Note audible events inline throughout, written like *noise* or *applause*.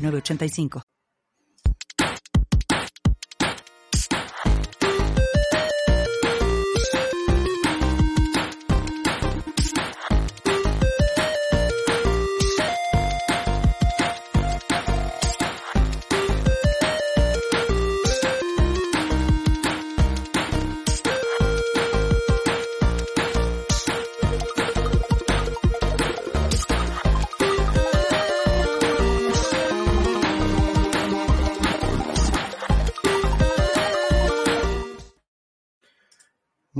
985.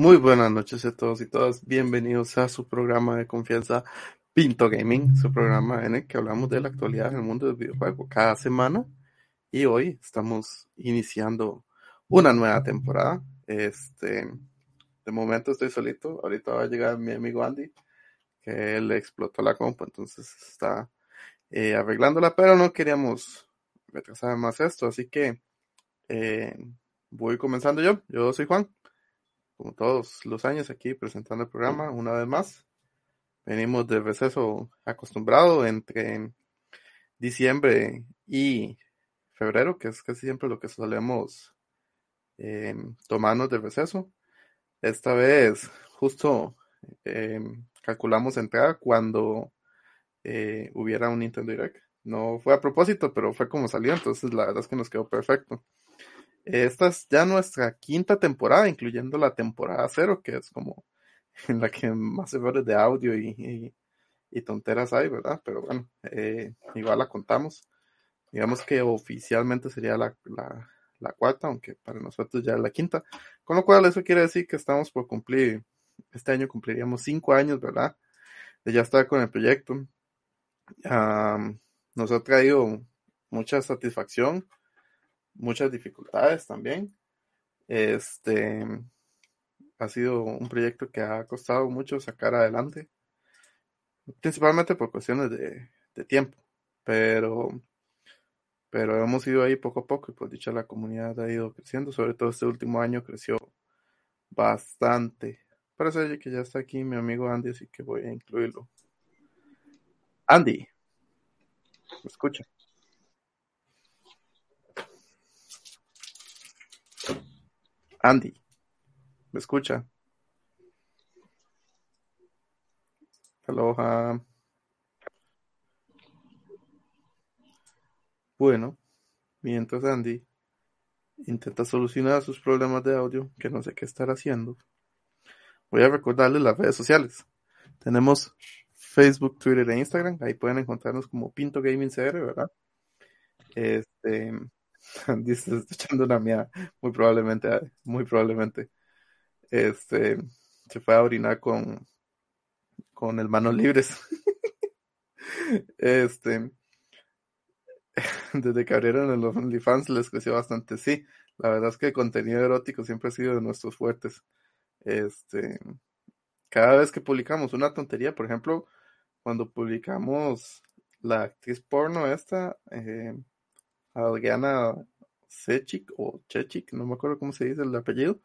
Muy buenas noches a todos y todas. Bienvenidos a su programa de confianza Pinto Gaming, su programa en el que hablamos de la actualidad en el mundo del videojuego cada semana. Y hoy estamos iniciando una nueva temporada. Este, de momento estoy solito. Ahorita va a llegar mi amigo Andy, que él explotó la compu, entonces está eh, arreglándola, pero no queríamos retrasar más esto, así que eh, voy comenzando yo. Yo soy Juan como todos los años aquí presentando el programa una vez más. Venimos de receso acostumbrado entre diciembre y febrero, que es casi siempre lo que solemos eh, tomarnos de receso. Esta vez justo eh, calculamos entrar cuando eh, hubiera un Nintendo Direct. No fue a propósito, pero fue como salió, entonces la verdad es que nos quedó perfecto. Esta es ya nuestra quinta temporada, incluyendo la temporada cero, que es como *laughs* en la que más errores de audio y, tonteras hay, ¿verdad? Pero bueno, eh, igual la contamos. Digamos que oficialmente sería la, cuarta, aunque para nosotros ya es la quinta. Con lo cual eso quiere decir que estamos por cumplir, este año cumpliríamos cinco años, ¿verdad? De ya estar con el proyecto. nos ha traído mucha satisfacción muchas dificultades también. Este ha sido un proyecto que ha costado mucho sacar adelante, principalmente por cuestiones de, tiempo, pero, pero hemos ido ahí poco a poco y por dicha la comunidad ha ido creciendo, sobre todo este último año creció bastante. Parece que ya está aquí mi amigo Andy, así que voy a incluirlo. Andy, ¿me escucha? Andy, ¿me escucha? Aloha. Bueno, mientras Andy intenta solucionar sus problemas de audio, que no sé qué estar haciendo, voy a recordarles las redes sociales. Tenemos Facebook, Twitter e Instagram. Ahí pueden encontrarnos como Pinto Gaming CR, ¿verdad? Este, *laughs* Dice, echando una mía, muy probablemente, muy probablemente. Este, se fue a orinar con, con el manos libres. *laughs* este, *laughs* desde que abrieron los OnlyFans les creció bastante. Sí, la verdad es que el contenido erótico siempre ha sido de nuestros fuertes. Este, cada vez que publicamos una tontería, por ejemplo, cuando publicamos la actriz porno esta, eh, Adriana Sechik o Chechik, no me acuerdo cómo se dice el apellido.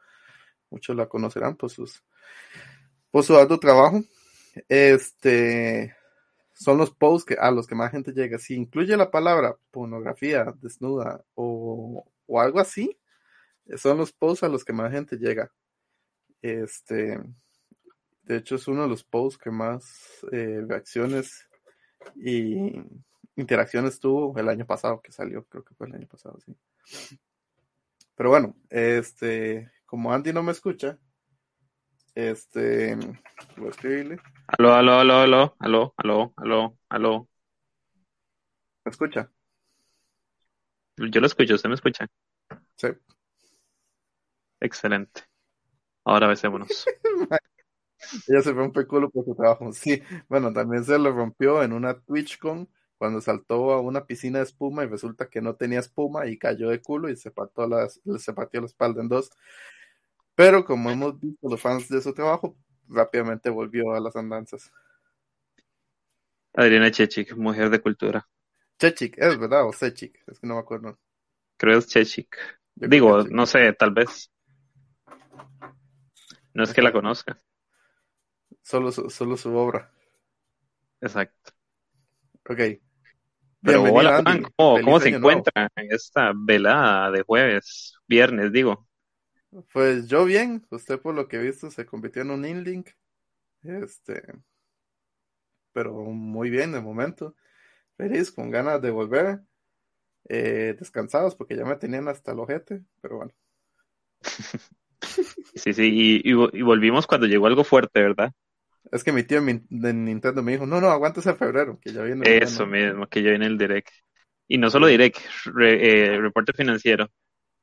Muchos la conocerán por sus por su alto trabajo. Este son los posts que, a los que más gente llega. Si incluye la palabra pornografía desnuda o, o algo así, son los posts a los que más gente llega. Este, de hecho, es uno de los posts que más eh, reacciones y interacciones tuvo el año pasado que salió, creo que fue el año pasado, sí. Pero bueno, este, como Andy no me escucha, este, voy a escribirle. Aló, aló, aló, aló, aló, aló, aló, aló. ¿Me escucha? Yo lo escucho, ¿usted me escucha? Sí. Excelente. Ahora besémonos. *laughs* Ella se rompe el culo por su trabajo. Sí, bueno, también se lo rompió en una TwitchCon cuando saltó a una piscina de espuma y resulta que no tenía espuma y cayó de culo y se partió, las, se partió la espalda en dos. Pero como hemos visto los fans de su trabajo, rápidamente volvió a las andanzas. Adriana Chechik, mujer de cultura. Chechik, es verdad, o Sechik, es que no me acuerdo. Creo es Chechik. Digo, no sé, tal vez. No es que la conozca. Solo su, solo su obra. Exacto. Ok. Pero hola, Juan, ¿cómo, ¿cómo se encuentra en esta velada de jueves, viernes, digo? Pues yo bien, usted por lo que he visto se convirtió en un inlink. Este, pero muy bien de momento. Feliz, con ganas de volver. Eh, descansados porque ya me tenían hasta el ojete, pero bueno. *laughs* Sí, sí, y, y, volvimos cuando llegó algo fuerte, ¿verdad? Es que mi tío de Nintendo me dijo, no, no, aguántese a febrero, que ya viene. Eso mismo, que ya viene el Direct. Y no solo Direct, eh, reporte financiero.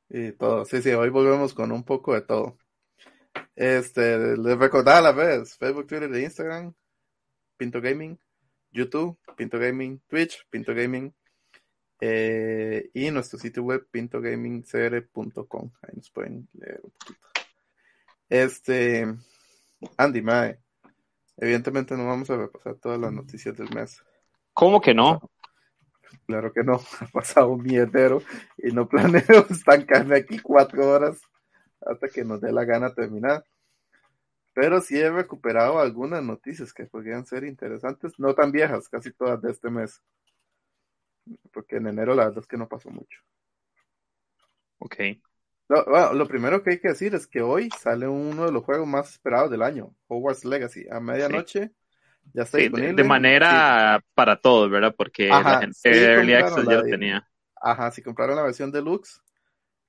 Y todo, sí, sí, hoy volvemos con un poco de todo. Este, les recordaba a la vez, Facebook, Twitter e Instagram, Pinto Gaming, YouTube, Pinto Gaming, Twitch, Pinto Gaming, eh, y nuestro sitio web, pintogamingcr.com. Ahí nos pueden leer un poquito. Este, Andy Mae, evidentemente no vamos a repasar todas las noticias del mes. ¿Cómo que no? Claro que no, *laughs* ha pasado un mierdero y no planeo *laughs* estancarme aquí cuatro horas hasta que nos dé la gana terminar. Pero sí he recuperado algunas noticias que podrían ser interesantes, no tan viejas, casi todas de este mes. Porque en enero la verdad es que no pasó mucho. Ok. Bueno, lo primero que hay que decir es que hoy sale uno de los juegos más esperados del año, Hogwarts Legacy, a medianoche. Ya está disponible. De, manera para todos, ¿verdad? Porque la gente Early Access ya lo tenía. Ajá, si compraron la versión deluxe,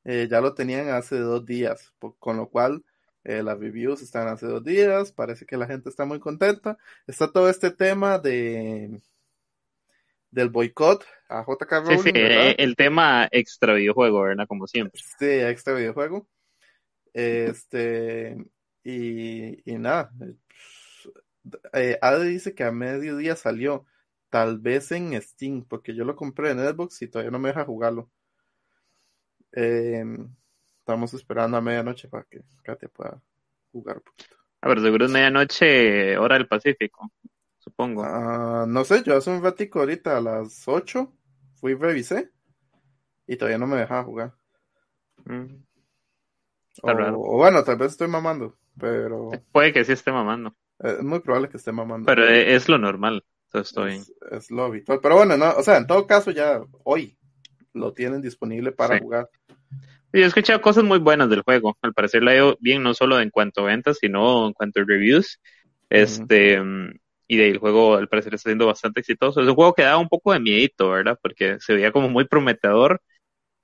eh, ya lo tenían hace dos días, con lo cual eh, las reviews están hace dos días, parece que la gente está muy contenta. Está todo este tema de del boicot a JK Rowling. Sí, sí, eh, el tema extra videojuego, ¿verdad? Como siempre. Sí, extra videojuego. Este, y, y nada. Eh, Ade dice que a mediodía salió. Tal vez en Steam, porque yo lo compré en Xbox y todavía no me deja jugarlo. Eh, estamos esperando a medianoche para que Katia pueda jugar un poquito. A ver, seguro es medianoche, hora del Pacífico, supongo. Ah, no sé, yo hace un ratico ahorita a las 8 fui y revisé y todavía no me dejaba jugar. Mm. O, bueno, tal vez estoy mamando, pero... Puede que sí esté mamando. Es muy probable que esté mamando. Pero es lo normal. Estoy... Es, lo habitual. Pero bueno, no, o sea, en todo caso ya hoy lo tienen disponible para jugar. Yo he escuchado cosas muy buenas del juego. Al parecer la ido bien no solo en cuanto a ventas, sino en cuanto a reviews. Este, y de ahí el juego al parecer está siendo bastante exitoso. Es un juego que da un poco de miedito, ¿verdad? Porque se veía como muy prometedor.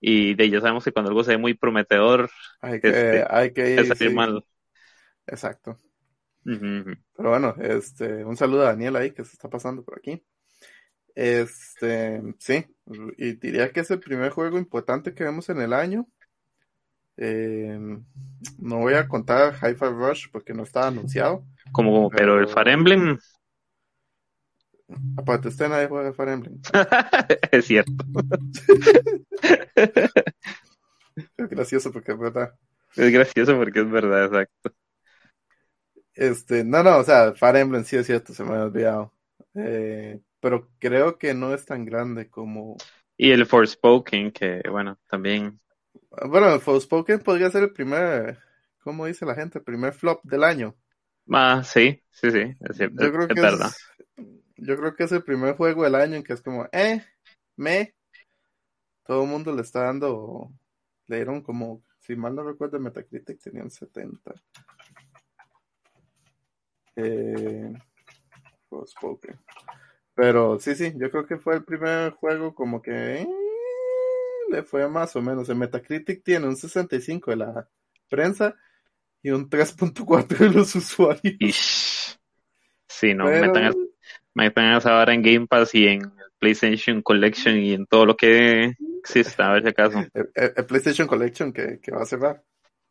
Y de ahí ya sabemos que cuando algo se ve muy prometedor, hay que, este, hay que ir, mal. Exacto. Pero bueno, este, un saludo a Daniel ahí que se está pasando por aquí. Este, sí, y diría que es el primer juego importante que vemos en el año. Eh, no voy a contar Hi-Fi Rush porque no estaba anunciado. Como, pero, el Fire Emblem. Aparte, usted nadie juega Fire Emblem. *laughs* es cierto. es gracioso porque es verdad. Es gracioso porque es verdad, exacto. Este, no, no, o sea, Fire Emblem sí es cierto, se me ha olvidado. Eh, pero creo que no es tan grande como. Y el Forspoken, que bueno, también bueno, Forspoken podría ser el primer, ¿cómo dice la gente? El primer flop del año. Ah, sí, sí, sí, es cierto. Yo creo, que es, yo creo que es el primer juego del año en que es como, eh, me. Todo el mundo le está dando, le dieron como, si mal no recuerdo, Metacritic tenían 70. Eh, Forspoken. Pero sí, sí, yo creo que fue el primer juego como que... Eh, le fue más o menos. El Metacritic tiene un 65 de la prensa y un 3.4 de los usuarios. Sí, no, Pero... metan, metan esa ahora en Game Pass y en PlayStation Collection y en todo lo que exista, a ver si acaso. *laughs* El, PlayStation Collection que, que, va a cerrar.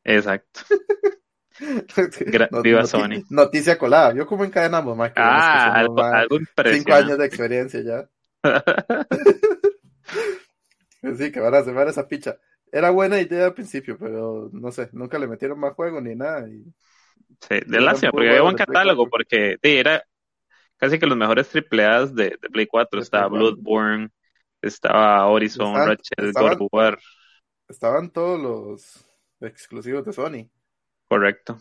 Exacto. *laughs* Viva Sony. Noticia colada. Yo como encadenamos más que ah, algo, cinco años de experiencia ya. *laughs* sí, que van a hacer esa picha. Era buena idea al principio, pero no sé, nunca le metieron más juego ni nada. Y... Sí, de lástima, porque había buen catálogo, porque sí, era casi que los mejores triple A de, de Play 4. Estaba Bloodborne, estaba Horizon, Ratchet, God of War. Estaban todos los exclusivos de Sony. Correcto.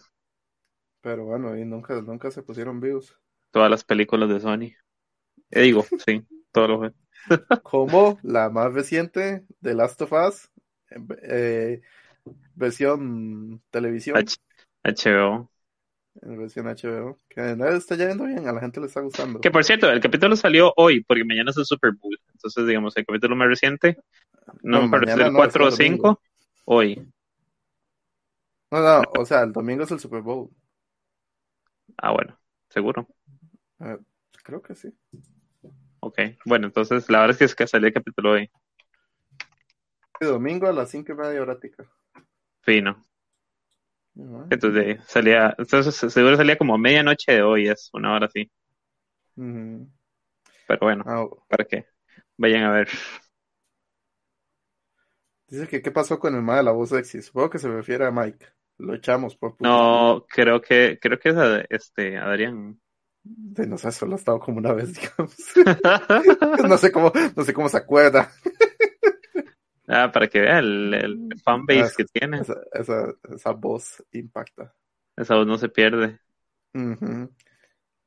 Pero bueno, y nunca, nunca se pusieron vivos. Todas las películas de Sony. Eh, digo, *laughs* sí, todos los *laughs* Como la más reciente, The Last of Us, eh, versión televisión. HBO. En versión HBO. Que está yendo bien, a la gente le está gustando. Que por cierto, el capítulo salió hoy, porque mañana es el Super Bowl. Entonces, digamos, el capítulo más reciente, no, me parece el 4 o 5, hoy. No, no, o sea, el domingo es el Super Bowl. Ah, bueno, seguro. Uh, creo que sí. Ok, bueno, entonces la verdad es que, es que salió el capítulo hoy. El domingo a las 5 y media horática. Fino. Entonces salía, entonces seguro salía como medianoche de hoy, es una hora así. Pero bueno, ah, para que vayan a ver. Dice que qué pasó con el mal de la voz sexy. Supongo que se refiere a Mike. Lo echamos por No, creo que, creo que es a, este, Adrián. De no sé, solo ha estado como una vez, digamos. *laughs* *laughs* no sé cómo, no sé cómo se acuerda. Ah, para que vea el, el fanbase ah, que tiene. Esa, esa, esa, voz impacta. Esa voz no se pierde.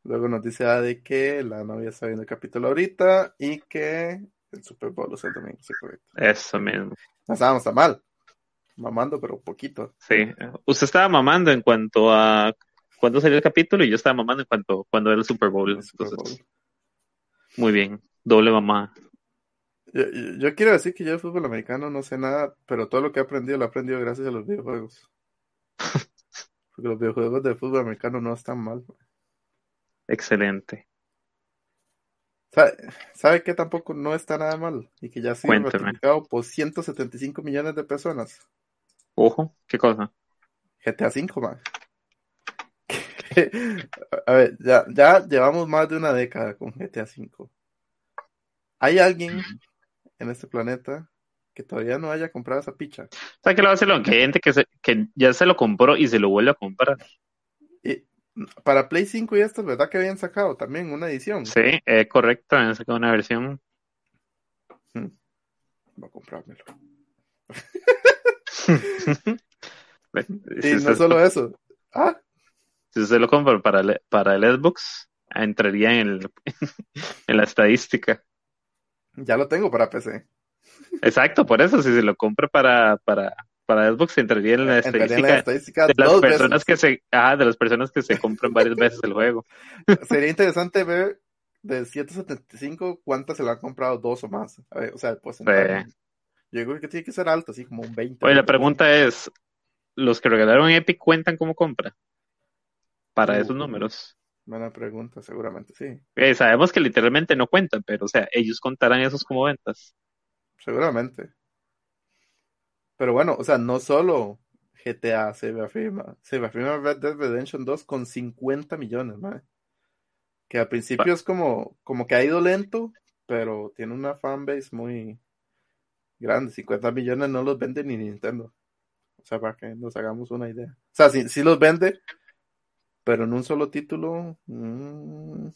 Luego nos dice Adi que la novia está viendo el capítulo ahorita y que el Super Bowl es el domingo, sí, correcto. Eso mismo. No estábamos tan mal mamando, pero poquito. Sí, usted estaba mamando en cuanto a cuando salió el capítulo y yo estaba mamando en cuanto cuando era el Super Bowl. Muy bien, doble mamá. Yo, quiero decir que yo de fútbol americano no sé nada, pero todo lo que he aprendido lo he aprendido gracias a los videojuegos. *laughs* Porque los videojuegos de fútbol americano no están mal. Excelente. ¿Sabe, ¿Sabe que tampoco no está nada mal? Y que ya ha sido ratificado por 175 millones de personas. Ojo, ¿qué cosa? GTA V, man. A ver, ya, ya llevamos más de una década con GTA V. ¿Hay alguien en este planeta que todavía no haya comprado esa picha? ¿Sabes qué lo hace lo que hay gente que, que ya se lo compró y se lo vuelve a comprar? Y para Play 5 y esto, ¿verdad que habían sacado también una edición? Sí, eh, correcto, habían sacado una versión. Hmm. Voy a comprármelo. *laughs* y no solo eso. Ah. Si usted lo compra para el, para el Xbox, entraría en, el, *laughs* en la estadística. Ya lo tengo para PC. Exacto, por eso, si se lo compra para, para, para Xbox, entraría en la estadística, de las personas que se, ah, de las personas que se compran varias veces el juego. *laughs* Sería interesante ver de 175 cuántas se lo han comprado dos o más. o sea, pues yo creo que tiene que ser alto, así como un 20. Oye, la pregunta es, ¿los que regalaron Epic cuentan como compra? Para esos uh, números. Buena pregunta, seguramente sí. Eh, sabemos que literalmente no cuentan, pero o sea, ellos contarán esos como ventas. Seguramente. Pero bueno, o sea, no solo GTA se reafirma, se reafirma Red Dead Redemption 2 con 50 millones. Que al principio es como, como que ha ido lento, pero tiene una fanbase muy, grandes, 50 millones no los vende ni Nintendo. O sea, para que nos hagamos una idea. O sea, sí, los vende, pero en un solo título, mm,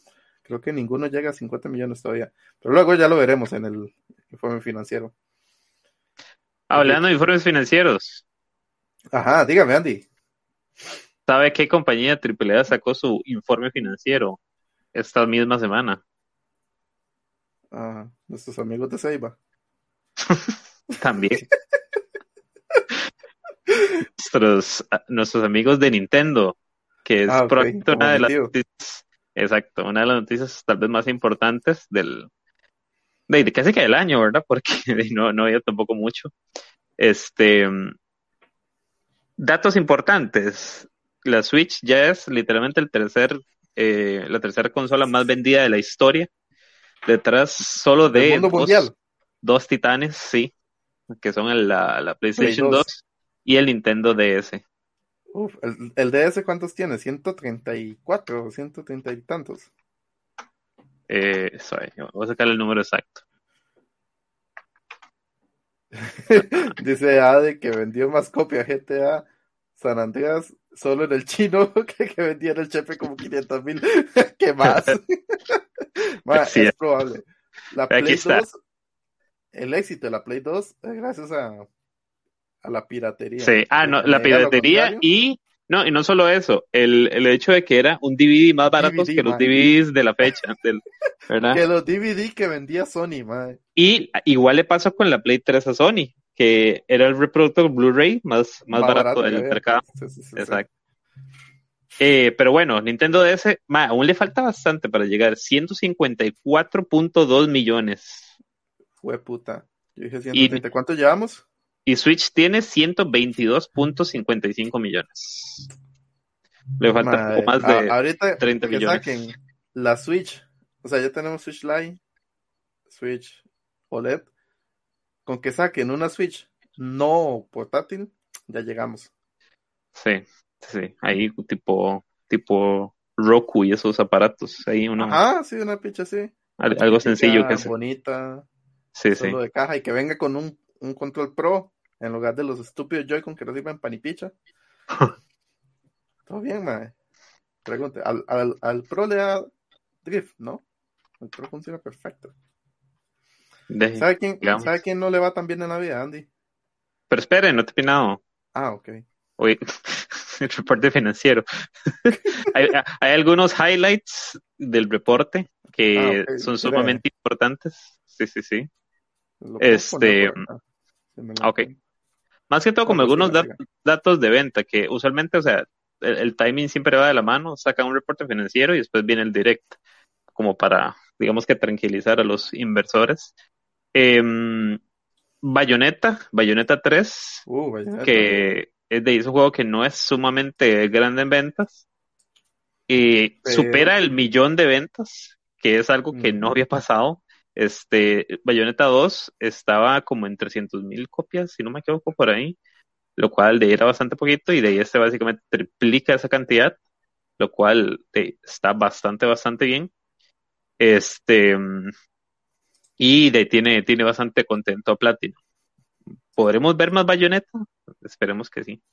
creo que ninguno llega a 50 millones todavía. Pero luego ya lo veremos en el informe financiero. Hablando de informes financieros. Ajá, dígame, Andy. ¿Sabe qué compañía AAA sacó su informe financiero esta misma semana? Ah, nuestros amigos de Seiba. *laughs* También. *laughs* nuestros, nuestros amigos de Nintendo, que es ah, una de las noticias, exacto, una de las noticias tal vez más importantes del, de, casi que del año, ¿verdad? *laughs* Porque no, no había tampoco mucho. Este, datos importantes. La Switch ya es literalmente el tercer, eh, la tercera consola más vendida de la historia. Detrás solo de dos titanes, sí, que son la, la PlayStation 2. y el Nintendo DS. Uf, ¿el, DS cuántos tiene? ¿134 o 130 y tantos? Eh, sorry, voy a sacar el número exacto. *laughs* Dice Ade que vendió más copias GTA San Andreas solo en el chino *laughs* que, que vendía en el chefe como 500 mil. *laughs* ¿Qué más? Sí. es probable. La Play está. 2, el éxito de la Play 2 es gracias a, a la piratería. Sí, ah, no, la piratería y no, y no solo eso, el, el hecho de que era un DVD más barato DVD, que los. DVDs de la fecha, *laughs* del- ¿verdad? Que los DVD que vendía Sony, madre. Y igual le pasó con la Play 3 a Sony, que era el reproductor Blu-ray más, más, barato, del mercado. Sí, sí, sí, sí. Exacto. Eh, pero bueno, Nintendo DS, ma, aún le falta bastante para llegar, 154.2 millones. Fue puta. Yo dije 130. ¿Cuánto llevamos? Y Switch tiene 122.55 millones. Le falta Madre, poco más a- de ahorita 30 que millones. saquen la Switch, o sea, ya tenemos Switch Lite, Switch OLED, con que saquen una Switch no portátil, ya llegamos. Sí, sí, ahí tipo, tipo Roku y esos aparatos, ahí uno, Ajá, sí, una picha así. al- algo sencillo que hace. Bonita, Sí, sí. solo de caja y que venga con un, un control pro en lugar de los estúpidos Joy-Con que reciben panipicha. *laughs* Todo bien, mae. Pregunte, al, al, al pro le da drift, ¿no? El pro funciona perfecto. De- ¿Sabe quién. ¿Sabe quién no le va tan bien en la vida, Andy? Pero espere, no te he opinado. Ah, ok. Oye, *laughs* el reporte financiero. *laughs* hay, hay algunos highlights del reporte que Ah, ok, son sumamente importantes. Sí, sí, sí. Lo Este, poner Más que todo, como No, algunos dat- datos de venta, que usualmente, o sea, el, el timing siempre va de la mano, saca un reporte financiero y después viene el direct, como para, digamos que tranquilizar a los inversores. Em, Bayonetta, Bayonetta 3, Uh, que es de es un juego que no es sumamente grande en ventas y supera el millón de ventas, que es algo que no había pasado. Este, Bayonetta 2 estaba como en 300 mil copias, si no me equivoco por ahí, lo cual de ahí era bastante poquito y de ahí este básicamente triplica esa cantidad, lo cual de- está bastante, bastante bien. Este, y de ahí tiene, tiene bastante contento a Platino. ¿Podremos ver más Bayonetta? Esperemos que sí.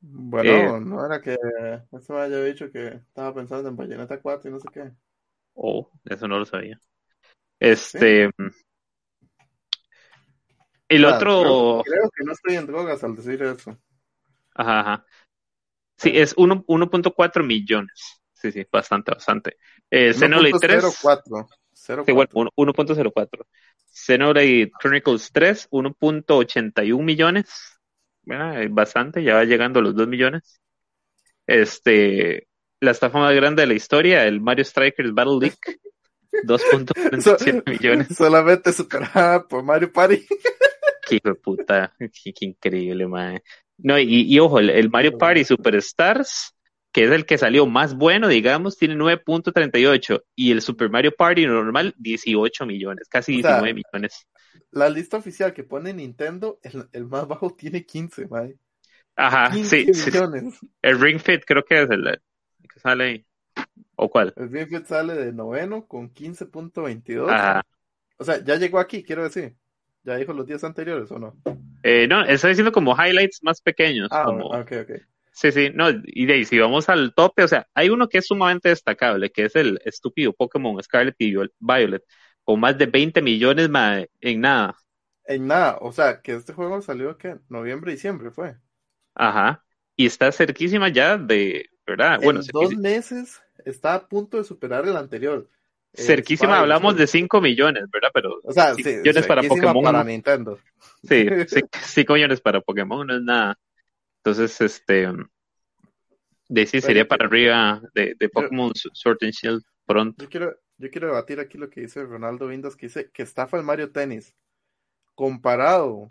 Bueno, eh, no era que este me haya dicho que estaba pensando en Bayonetta 4 y no sé qué. Oh, eso no lo sabía. Este. El Ah, otro. Creo, creo que no estoy en drogas al decir eso. Ajá, ajá. Sí, es uno- 1.4 millones. Sí, sí, bastante, bastante. Eh, Xenoblade 3. 1.04. Sí, bueno, uno- 1.04. Xenoblade Chronicles 3, 1.81 millones. Bueno, eh, bastante, ya va llegando a los 2 millones. Este, la estafa más grande de la historia, el Mario Strikers Battle League, 2.47 millones. Solamente superada por Mario Party. *laughs* Qué hijo de puta, qué, qué increíble, mae. No, y, y ojo, el, el Mario Party Superstars, que es el que salió más bueno, digamos, tiene 9.38 y el Super Mario Party normal 18 millones, casi O sea, 19 millones. La lista oficial que pone Nintendo, el, el más bajo tiene 15, mae. Ajá, 15 sí, millones. El Ring Fit creo que es el que sale ahí. ¿O cuál? El Greenfield sale de noveno con 15.22. Ajá. O sea, ya llegó aquí, quiero decir. Ya dijo los días anteriores, ¿o no? Eh, no, está diciendo como highlights más pequeños. Ah, como... ok, ok. Sí, sí, no, y de ahí, si vamos al tope, o sea, hay uno que es sumamente destacable, que es el estúpido Pokémon Scarlet y Viol- Violet, con más de 20 millones ma, en nada. En nada, o sea, que este juego salió que noviembre, diciembre fue. Ajá. Y está cerquísima ya de, ¿verdad? Ah, Bueno, en dos cerquísima, meses está a punto de superar el anterior. Eh, cerquísima Spy, hablamos sí. de 5 millones, ¿verdad? Pero O sea, 5 sí, millones para Pokémon. para Nintendo. Sí, *laughs* 5 millones para Pokémon no es nada. Entonces, este, de sí sería para yo- arriba de, de Pokémon Sword and Shield pronto. Yo quiero, yo quiero debatir aquí lo que dice Ronaldo Windows, que dice que estafa el Mario Tennis. Comparado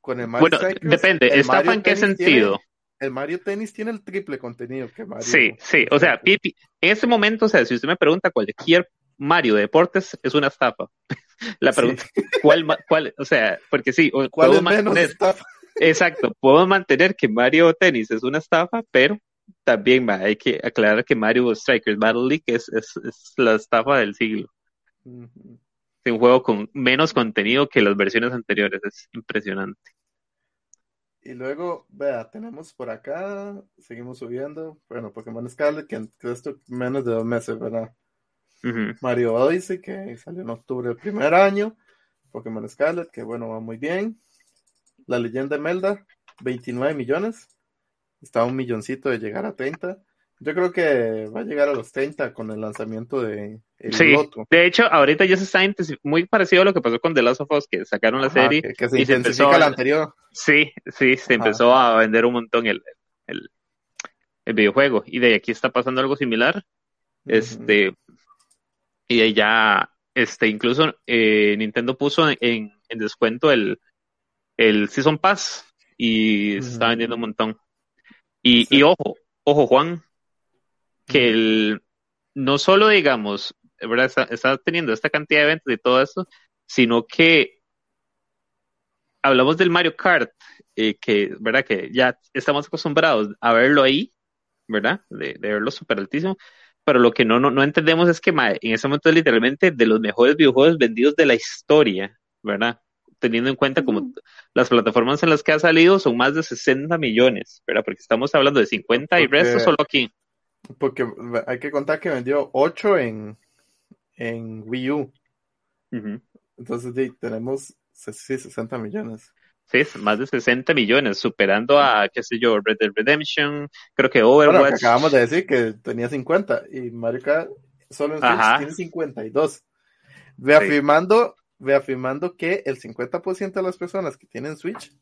con el Mario Bueno, depende, el ¿estafa Mario en qué sentido? tiene- el Mario Tennis tiene el triple contenido que Mario. Sí, sí, o sea. Pipi, en este momento, o sea, si usted me pregunta cualquier Mario de deportes, es una estafa. *laughs* La Sí. pregunta, ¿cuál, ma- cuál, o sea, porque sí, ¿Cuál es menos estafa? exacto, podemos mantener que Mario Tennis es una estafa, pero también hay que aclarar que Mario Strikers Battle League es, es, la estafa del siglo. Es un juego con menos contenido que las versiones anteriores, es impresionante. Y luego, vea, tenemos por acá, seguimos subiendo, bueno, Pokémon Scarlet, que, esto menos de dos meses, ¿verdad? Mario Odyssey, que salió en octubre del primer año, Pokémon Scarlet, que bueno, va muy bien. La leyenda de Melda, 29 millones, está a un milloncito de llegar a 30. Yo creo que va a llegar a los 30 con el lanzamiento de el Sí, de hecho, ahorita ya se está muy parecido a lo que pasó con The Last of Us, que sacaron la serie. Que, se y se empezó, la anterior. Sí, sí, se empezó a vender un montón el, el, el, videojuego. Y de aquí está pasando algo similar. Este, y de ya, este, incluso eh, Nintendo puso en, en, descuento el, el Season Pass y se está vendiendo un montón. Y, y ojo, ojo, Juan, que el, no solo, digamos, ¿verdad? Está, teniendo esta cantidad de eventos y todo eso, sino que hablamos del Mario Kart, eh, que, ¿verdad? Que ya estamos acostumbrados a verlo ahí, ¿verdad? De, verlo súper altísimo, pero lo que no, no, entendemos es que en ese momento es literalmente de los mejores videojuegos vendidos de la historia, ¿verdad? Teniendo en cuenta como las plataformas en las que ha salido son más de 60 millones, ¿verdad? Porque estamos hablando de 50 y resto solo aquí. Porque hay que contar que vendió 8 en, en Wii U. Entonces tenemos 60 millones. Sí, más de 60 millones, superando a, qué sé yo, Red Dead Redemption, creo que Overwatch. acabamos de decir que tenía 50 y Mario Kart solo en Switch tiene 52. Reafirmando, reafirmando que el 50% de las personas que tienen Switch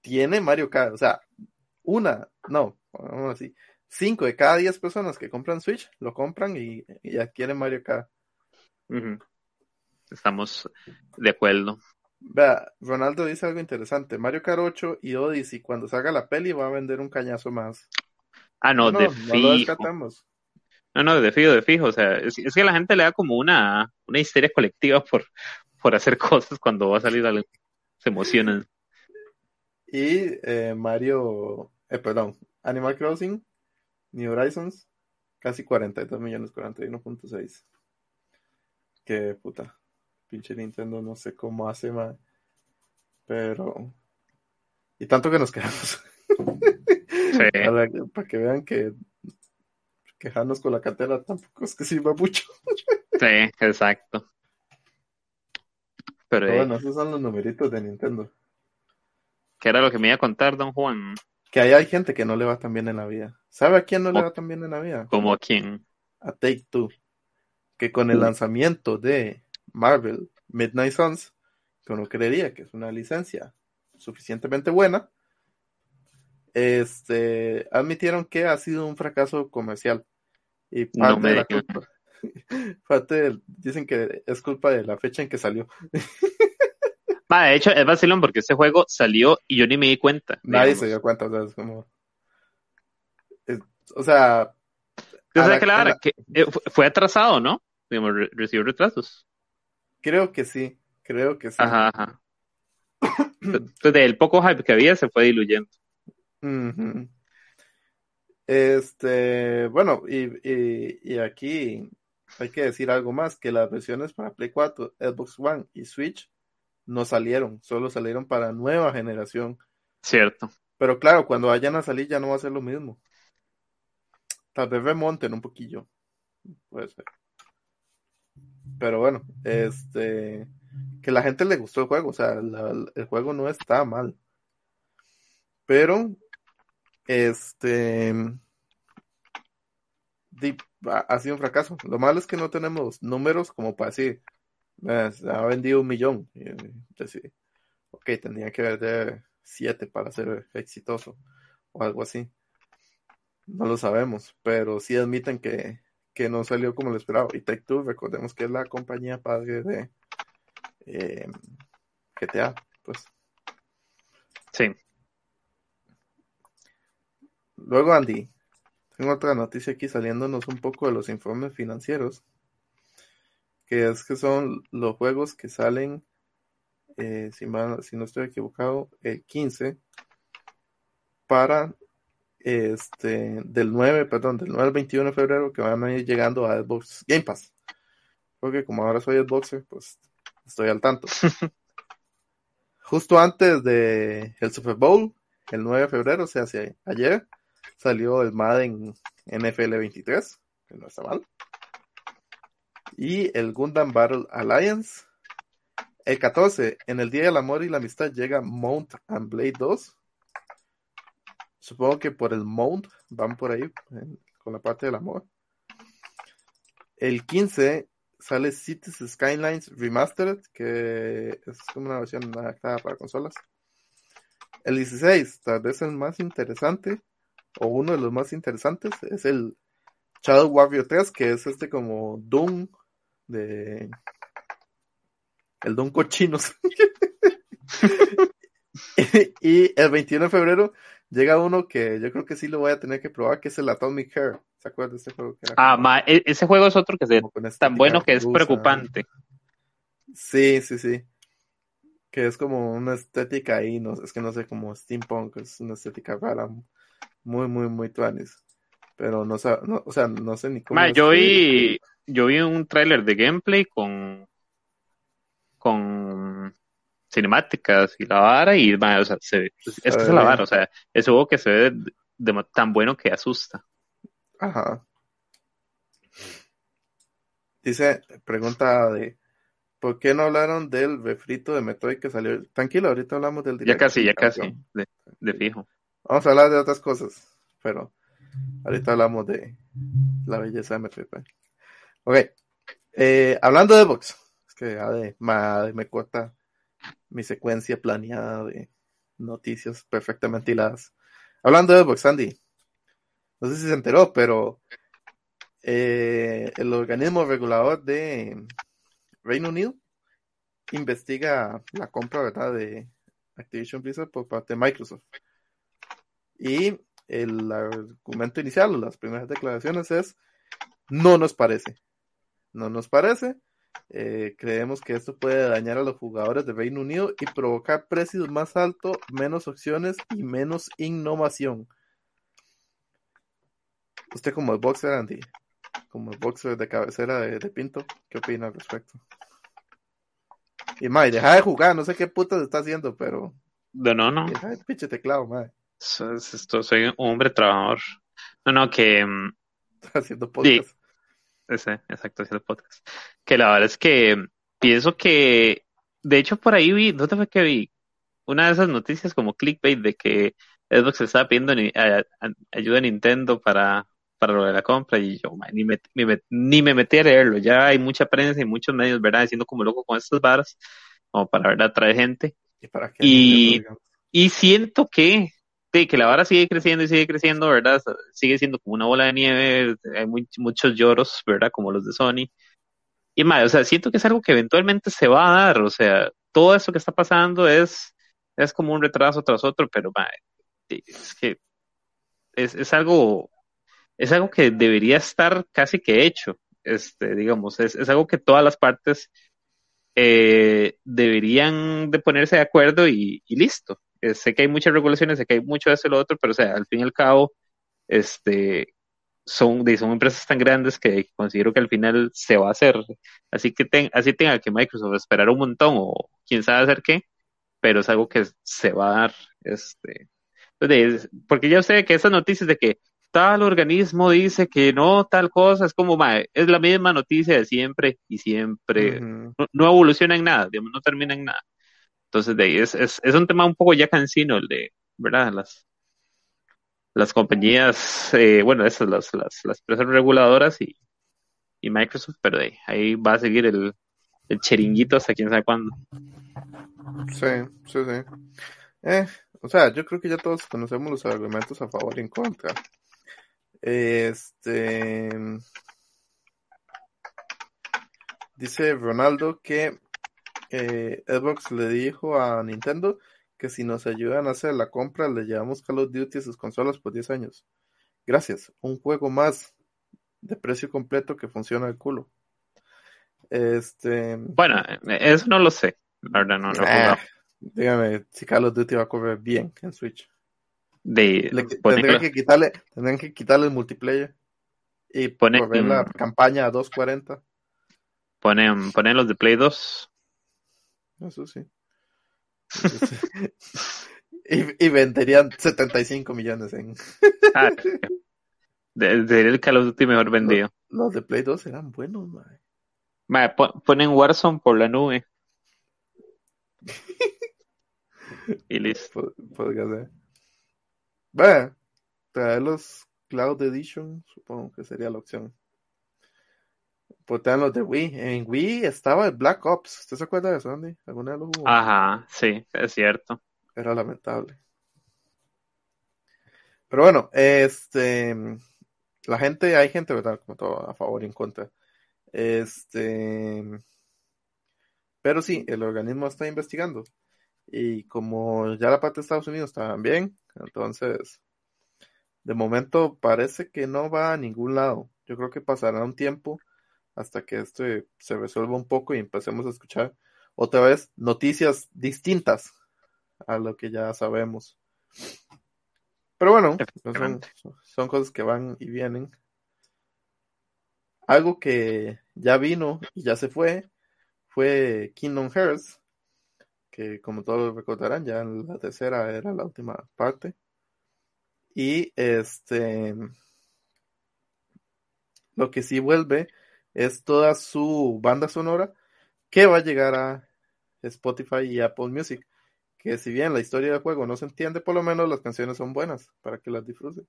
tiene Mario Kart. O sea, una, no, vamos así, 5 de cada 10 personas que compran Switch lo compran y, y adquieren Mario Kart. Estamos de acuerdo. Vea, Ronaldo dice algo interesante. Mario Kart 8 y Odyssey, cuando salga la peli, va a vender un cañazo más. Ah, no, de fijo. No, no, de fijo, de fijo. O sea, es, que a la gente le da como una, una histeria colectiva por, por hacer cosas cuando va a salir algo. Se emocionan. Y eh, Mario, eh, perdón, Animal Crossing New Horizons, casi 42 millones, 41.6. Que puta, pinche Nintendo, no sé cómo hace, más Pero. Y tanto que nos quedamos. *laughs* para, que vean que quejarnos con la cartera tampoco es que sirva mucho. sí, exacto. Pero, eh, bueno, esos son los numeritos de Nintendo. ¿Qué era lo que me iba a contar, don Juan? Que ahí hay gente que no le va tan bien en la vida. ¿Sabe a quién no le va tan bien en la vida? ¿Como a quién? A Take Two. Que con el lanzamiento de Marvel Midnight Suns, que uno creería que es una licencia suficientemente buena, este, admitieron que ha sido un fracaso comercial. Y parte de la culpa, *laughs* parte dicen que es culpa de la fecha en que salió. *laughs* de hecho, es vacilón porque este juego salió y yo ni me di cuenta. Nadie se dio cuenta, o sea, es como. o sea. que eh, fue atrasado, ¿no? Digamos, recibió retrasos. Creo que sí, creo que sí. Ajá, ajá. Entonces, *coughs* del poco hype que había se fue diluyendo. Este, bueno, y, y, y, aquí hay que decir algo más, que las versiones para Play 4, Xbox One y Switch no salieron, solo salieron para nueva generación. Cierto. Pero claro, cuando vayan a salir ya no va a ser lo mismo. Tal vez remonten un poquillo. Puede ser. Pero bueno, este. Que la gente le gustó el juego. O sea, el juego no está mal. Pero. Este. ha sido un fracaso. Lo malo es que no tenemos números como para decir, ha vendido un millón. Entonces, ok, tendría que vender siete para ser exitoso o algo así. No lo sabemos, pero sí admiten que, que no salió como lo esperaba. Y Take Two, recordemos que es la compañía padre de eh, GTA, pues. Sí. Luego, Andy, tengo otra noticia aquí saliéndonos un poco de los informes financieros que es que son los juegos que salen, eh, si, no estoy equivocado, el 15 para este, del 9, perdón, del 9 al 21 de febrero que van a ir llegando a Xbox Game Pass. Porque como ahora soy Xboxer, pues estoy al tanto. *laughs* Justo antes de el Super Bowl, el 9 de febrero, o sea, hace ayer, salió el Madden NFL 23, que no está mal. Y el Gundam Battle Alliance. El 14, en el Día del Amor y la Amistad, llega Mount and Blade 2. Supongo que por el Mount van por ahí, con la parte del amor. El 15 sale Cities Skylines Remastered, que es una versión adaptada para consolas. El 16, tal vez el más interesante, o uno de los más interesantes, es el Shadow Warrior 3, que es este como Doom de... El Doom cochinos. *laughs* y el 21 de febrero llega uno que yo creo que sí lo voy a tener que probar, que es el Atomic Hair. ¿Se acuerdan de ese juego? ah, e, ese juego es otro que es tan bueno que es preocupante. Sí, sí, sí. Que es como una estética ahí, no, es que no sé, como steampunk, es una estética rara, muy, muy, muy tuanis. Pero no, no o sea, no sé ni cómo. yo vi, yo vi un tráiler de gameplay con, con cinemáticas y la vara y, o sea, se, es que es la vara, o sea, es juego que se ve tan bueno que asusta. Ajá. Dice, pregunta de, ¿por qué no hablaron del refrito de Metroid que salió? Tranquilo, ahorita hablamos del Ya casi, ya casi, de, fijo. Vamos a hablar de otras cosas, pero ahorita hablamos de la belleza de Metroid. Ok, eh, hablando de Xbox, es que ya de, me corta mi secuencia planeada de noticias perfectamente hiladas. Hablando de Xbox, Andy, no sé si se enteró, pero eh, el organismo regulador de Reino Unido investiga la compra ¿verdad? de Activision Blizzard por parte de Microsoft. Y el argumento inicial, las primeras declaraciones es, no nos parece. No nos parece. Eh, creemos que esto puede dañar a los jugadores de Reino Unido y provocar precios más altos, menos opciones y menos innovación. Usted como el boxer, Andy, como el boxer de cabecera de, Pinto, ¿qué opina al respecto? Y May, deja de jugar, no sé qué putas está haciendo, pero. No, no, no. Deja de pinche teclado, May. Esto, soy un hombre trabajador. No, no, que. Mm, está haciendo podcast. Sí. Ese, exacto, haciendo podcast. Que la verdad es que pienso que. De hecho, por ahí vi, ¿dónde fue que vi? Una de esas noticias como clickbait de que Xbox estaba pidiendo ayuda a Nintendo para para lo de la compra y yo ni, me, ni, me, metí a leerlo. Ya hay mucha prensa y muchos medios, ¿verdad? Diciendo como loco con estas varas, como para, ¿verdad? Traer gente. ¿Y, y, siento que, que la vara sigue creciendo y sigue creciendo, ¿verdad? Sigue siendo como una bola de nieve, hay muchos lloros, ¿verdad? Como los de Sony. Y más, o sea, siento que es algo que eventualmente se va a dar, o sea, todo eso que está pasando es, es como un retraso tras otro, pero es que es, es algo es algo que debería estar casi que hecho. Este, digamos, es, es algo que todas las partes eh, deberían de ponerse de acuerdo y, listo. Eh, sé que hay muchas regulaciones, sé que hay mucho de eso y lo otro, pero o sea, al fin y al cabo, este, son, son empresas tan grandes que considero que al final se va a hacer. Así que ten, así tenga que Microsoft esperar un montón o quién sabe hacer qué, pero es algo que se va a dar. Este, porque ya sé que esas noticias de que tal organismo dice que no, tal cosa, es como, es la misma noticia de siempre y siempre, no, evoluciona en nada, digamos, no termina en nada. Entonces, de ahí es, es, es, un tema un poco ya cansino el de, ¿verdad? Las, las compañías, eh, bueno, esas, las, las, empresas reguladoras y, y Microsoft, pero de ahí, va a seguir el, el cheringuito hasta quién sabe cuándo. Sí, sí, sí. Eh, o sea, yo creo que ya todos conocemos los argumentos a favor y en contra. Este. Dice Ronaldo que eh, Xbox le dijo a Nintendo que si nos ayudan a hacer la compra le llevamos Call of Duty a sus consolas por 10 años. Gracias. Un juego más de precio completo que funciona el culo. Este. Bueno, eso no lo sé. La verdad, no, no eh, Dígame si Call of Duty va a correr bien en Switch. De, Le- tendrían, que quitarle, tendrían que quitarle el multiplayer y poner la campaña a 2.40. ponen, ponen los de Play 2. Eso sí. Eso sí. *laughs* y, y venderían 75 millones en. Ah, de, de el Call of Duty mejor vendido. Los de Play 2 eran buenos. Mae, pon- ponen Warzone por la nube. y listo. Pod- Podría ser. Bueno, traer los Cloud Edition, supongo que sería la opción. Traen los de Wii. En Wii estaba el Black Ops. ¿Usted se acuerda de eso, Andy? ¿Alguna vez lo jugó? Ajá, sí, es cierto. Era lamentable. Pero bueno, este, la gente, hay gente, ¿verdad? Como todo, a favor y en contra. Este, pero sí, el organismo está investigando. Y como ya la parte de Estados Unidos está bien, entonces, de momento parece que no va a ningún lado. Yo creo que pasará un tiempo hasta que esto se resuelva un poco y empecemos a escuchar otra vez noticias distintas a lo que ya sabemos. Pero bueno, pues son, son cosas que van y vienen. Algo que ya vino y ya se fue fue Kingdom Hearts, que como todos recordarán, ya la tercera era la última parte. Y este, lo que sí vuelve es toda su banda sonora que va a llegar a Spotify y Apple Music. Que si bien la historia del juego no se entiende, por lo menos las canciones son buenas para que las disfruten,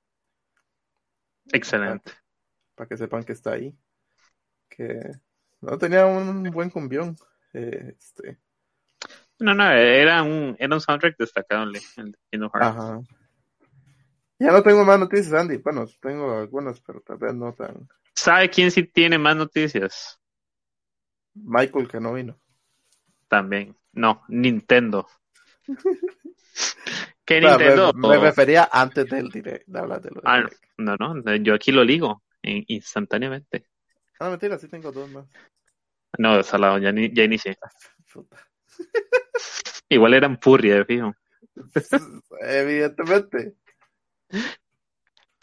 Excelente. para que sepan que está ahí. Que no tenía un buen cumbión. eh, este, No, no, era un, era un soundtrack destacable, el de Kingdom Hearts. ajá. Ya no tengo más noticias, Andy. Bueno, tengo algunas, pero tal vez no tan. ¿Sabe quién sí tiene más noticias? Michael que no vino. También. No, Nintendo. *laughs* ¿Qué Pero Nintendo? me, me refería antes del direct, de hablar de lo Ah, no, no, yo aquí lo ligo in- instantáneamente. Ah, mentira, sí tengo dos más. No, salado, ya, ni, ya inicié. *laughs* Puta. Igual eran purria, de fijo. *laughs* Evidentemente.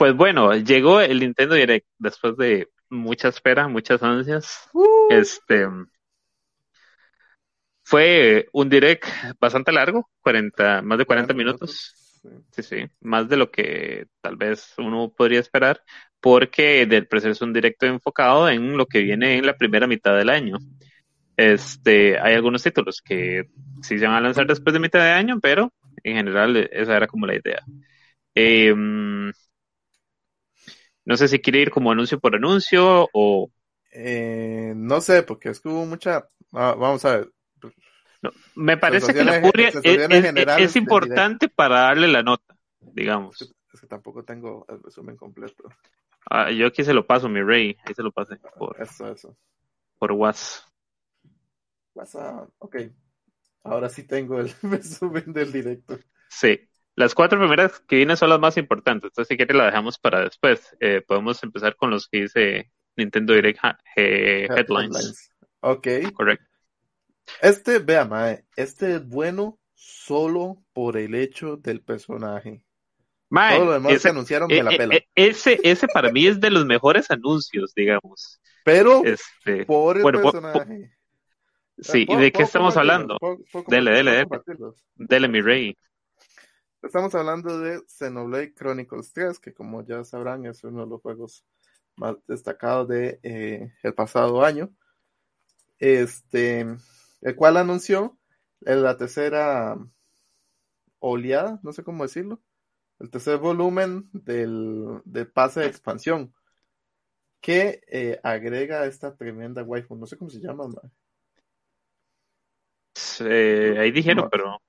Pues bueno, llegó el Nintendo Direct después de mucha espera, muchas ansias. Este fue un Direct bastante largo, 40, más de 40 minutos. Sí. Sí, más de lo que tal vez uno podría esperar, porque del parecer es un directo enfocado en lo que viene en la primera mitad del año. Este, hay algunos títulos que sí se van a lanzar después de mitad de año, pero en general esa era como la idea. Eh, no sé si quiere ir como anuncio por anuncio o Eh, no sé, porque es que hubo mucha. ah, vamos a ver. no. Me parece que la furia es, es- generales es del importante para darle la nota, digamos. Es que tampoco tengo el resumen completo. Ah, yo aquí se lo paso, mi rey, ahí se lo pasé por, Eso, eso. por WhatsApp. WhatsApp. Ok. Ahora sí tengo el *laughs* resumen del directo. Sí, las cuatro primeras que vienen son las más importantes, entonces si quiere la dejamos para después. Eh, podemos empezar con los que dice Nintendo Direct eh, Headlines. Ok. Correcto. Este, vea, mae, este es bueno solo por el hecho del personaje. Mae, Todo lo demás ese, que anunciaron me la eh, pela. eh, ese, ese para mí es de los mejores anuncios, digamos. Pero Este, por el bueno, po- personaje. sí, ¿y ¿Puedo- de qué estamos hablando? ¿Puedo- puedo Dele, dele, ¿Puedo dele. Dele, mi rey. Estamos hablando de Xenoblade Chronicles 3, que como ya sabrán es uno de los juegos más destacados de eh, el pasado año. Este, el cual anunció en la tercera oleada, no sé cómo decirlo, el tercer volumen del, del pase de expansión, que eh, agrega esta tremenda waifu, no sé cómo se llama, ma. Eh, ahí dijeron, No. pero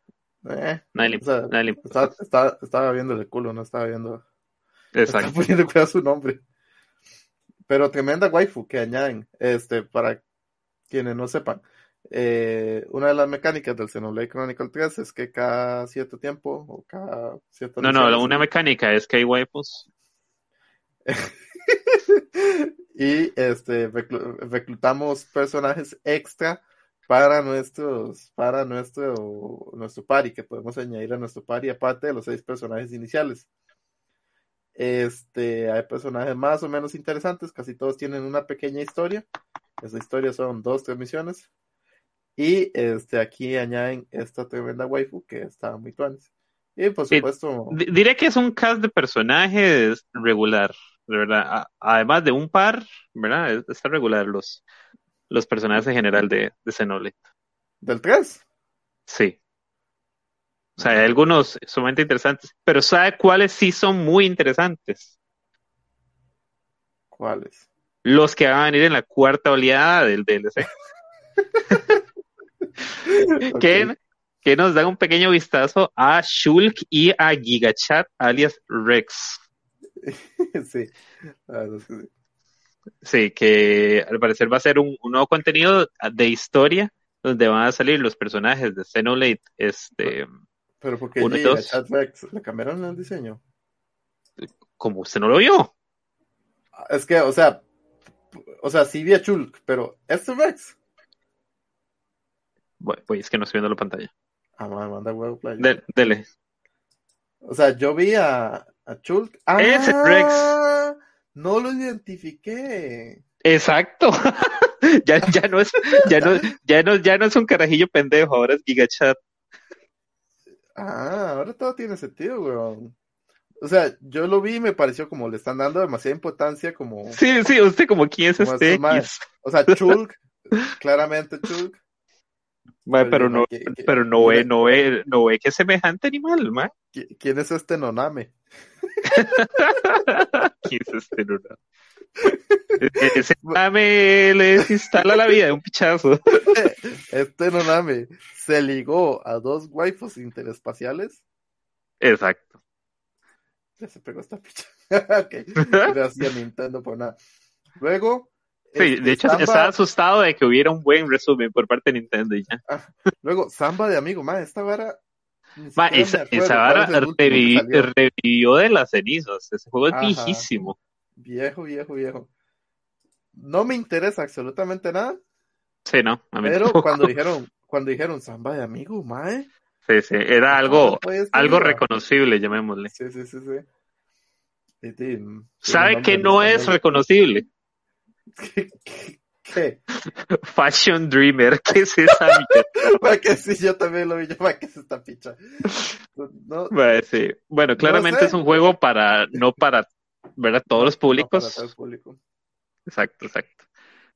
Eh, nadie le, o sea, nadie le importa. estaba, estaba, estaba viendo el culo, no estaba viendo Exacto. Está poniendo cuidado su nombre. Pero tremenda waifu que añaden, este, para quienes no sepan. Eh, una de las mecánicas del Xenoblade Chronicle 3 es que cada cierto tiempo o cada cierto No, no, una mecánica es que hay waifus. *laughs* y este reclu- reclutamos personajes extra para nuestros, para nuestro, nuestro party, que podemos añadir a nuestro party, aparte de los seis personajes iniciales. Este, hay personajes más o menos interesantes, casi todos tienen una pequeña historia. Esa historia son dos, tres misiones. Y este, aquí añaden esta tremenda waifu que está muy tuanes. Y por supuesto. diré que es un cast de personajes regular, de verdad. además de un par, ¿verdad? Está regular los, los personajes en general de, de Xenoblade. ¿Del 3? Sí. O sea, hay algunos sumamente interesantes, pero ¿sabe cuáles sí son muy interesantes? ¿Cuáles? Los que van a venir en la cuarta oleada del DLC. *laughs* *laughs* que, que, nos dan un pequeño vistazo a Shulk y a Gigachat, alias Rex. *laughs* sí. Sí. que al parecer va a ser un, nuevo contenido de historia donde van a salir los personajes de Xenoblade, este... Pero porque Gigachat Rex, ¿le cambiaron el diseño? Como usted no lo vio. Es que, o sea, o sea, sí vi a Shulk, pero ¿este Rex? Pues es que no estoy viendo la pantalla. Ah, manda huevo, dele. O sea, yo vi a, a Chulk. ¡Ah! Ese Rex. No lo identifiqué. Exacto. *laughs* ya, ya no es, ya no, ya no, ya no es un carajillo pendejo, ahora es Gigachat. Ah, ahora todo tiene sentido, weón. O sea, yo lo vi y me pareció como le están dando demasiada importancia como... Sí, sí, usted como quién es este O sea, Chulk, claramente Chulk, pero, no, pero no ve, no ve, no ve que es semejante animal, ma. ¿Quién es este Noname? *laughs* ¿Quién es este Noname? E-, ese Noname le desinstala la vida de un pichazo. *laughs* Este Noname se ligó a dos waifus interespaciales. Exacto. Ya se pegó esta picha. *laughs* Gracias Nintendo por nada. Luego, Sí, de hecho estaba asustado de que hubiera un buen resumen por parte de Nintendo y ya. Ah, luego, Samba de amigo, ma, esta vara. Ma, esa, vara revivió, de las cenizas. Ese juego es viejísimo. Viejo, viejo, viejo. No me interesa absolutamente nada. Sí, no. pero cuando dijeron, *laughs* cuando dijeron Samba de amigo, mae. Sí, sí, era algo, algo reconocible, llamémosle. Sí, sí, sí, sí. ¿Sabe que no es reconocible? *laughs* ¿Qué? *laughs* Fashion Dreamer, ¿qué es esa mierda? *laughs* que sí, yo también lo vi, yo, ¿qué es esta picha? No, bueno, sí. bueno, claramente es un juego para, no para, ¿verdad? Todos los públicos. Exacto, exacto.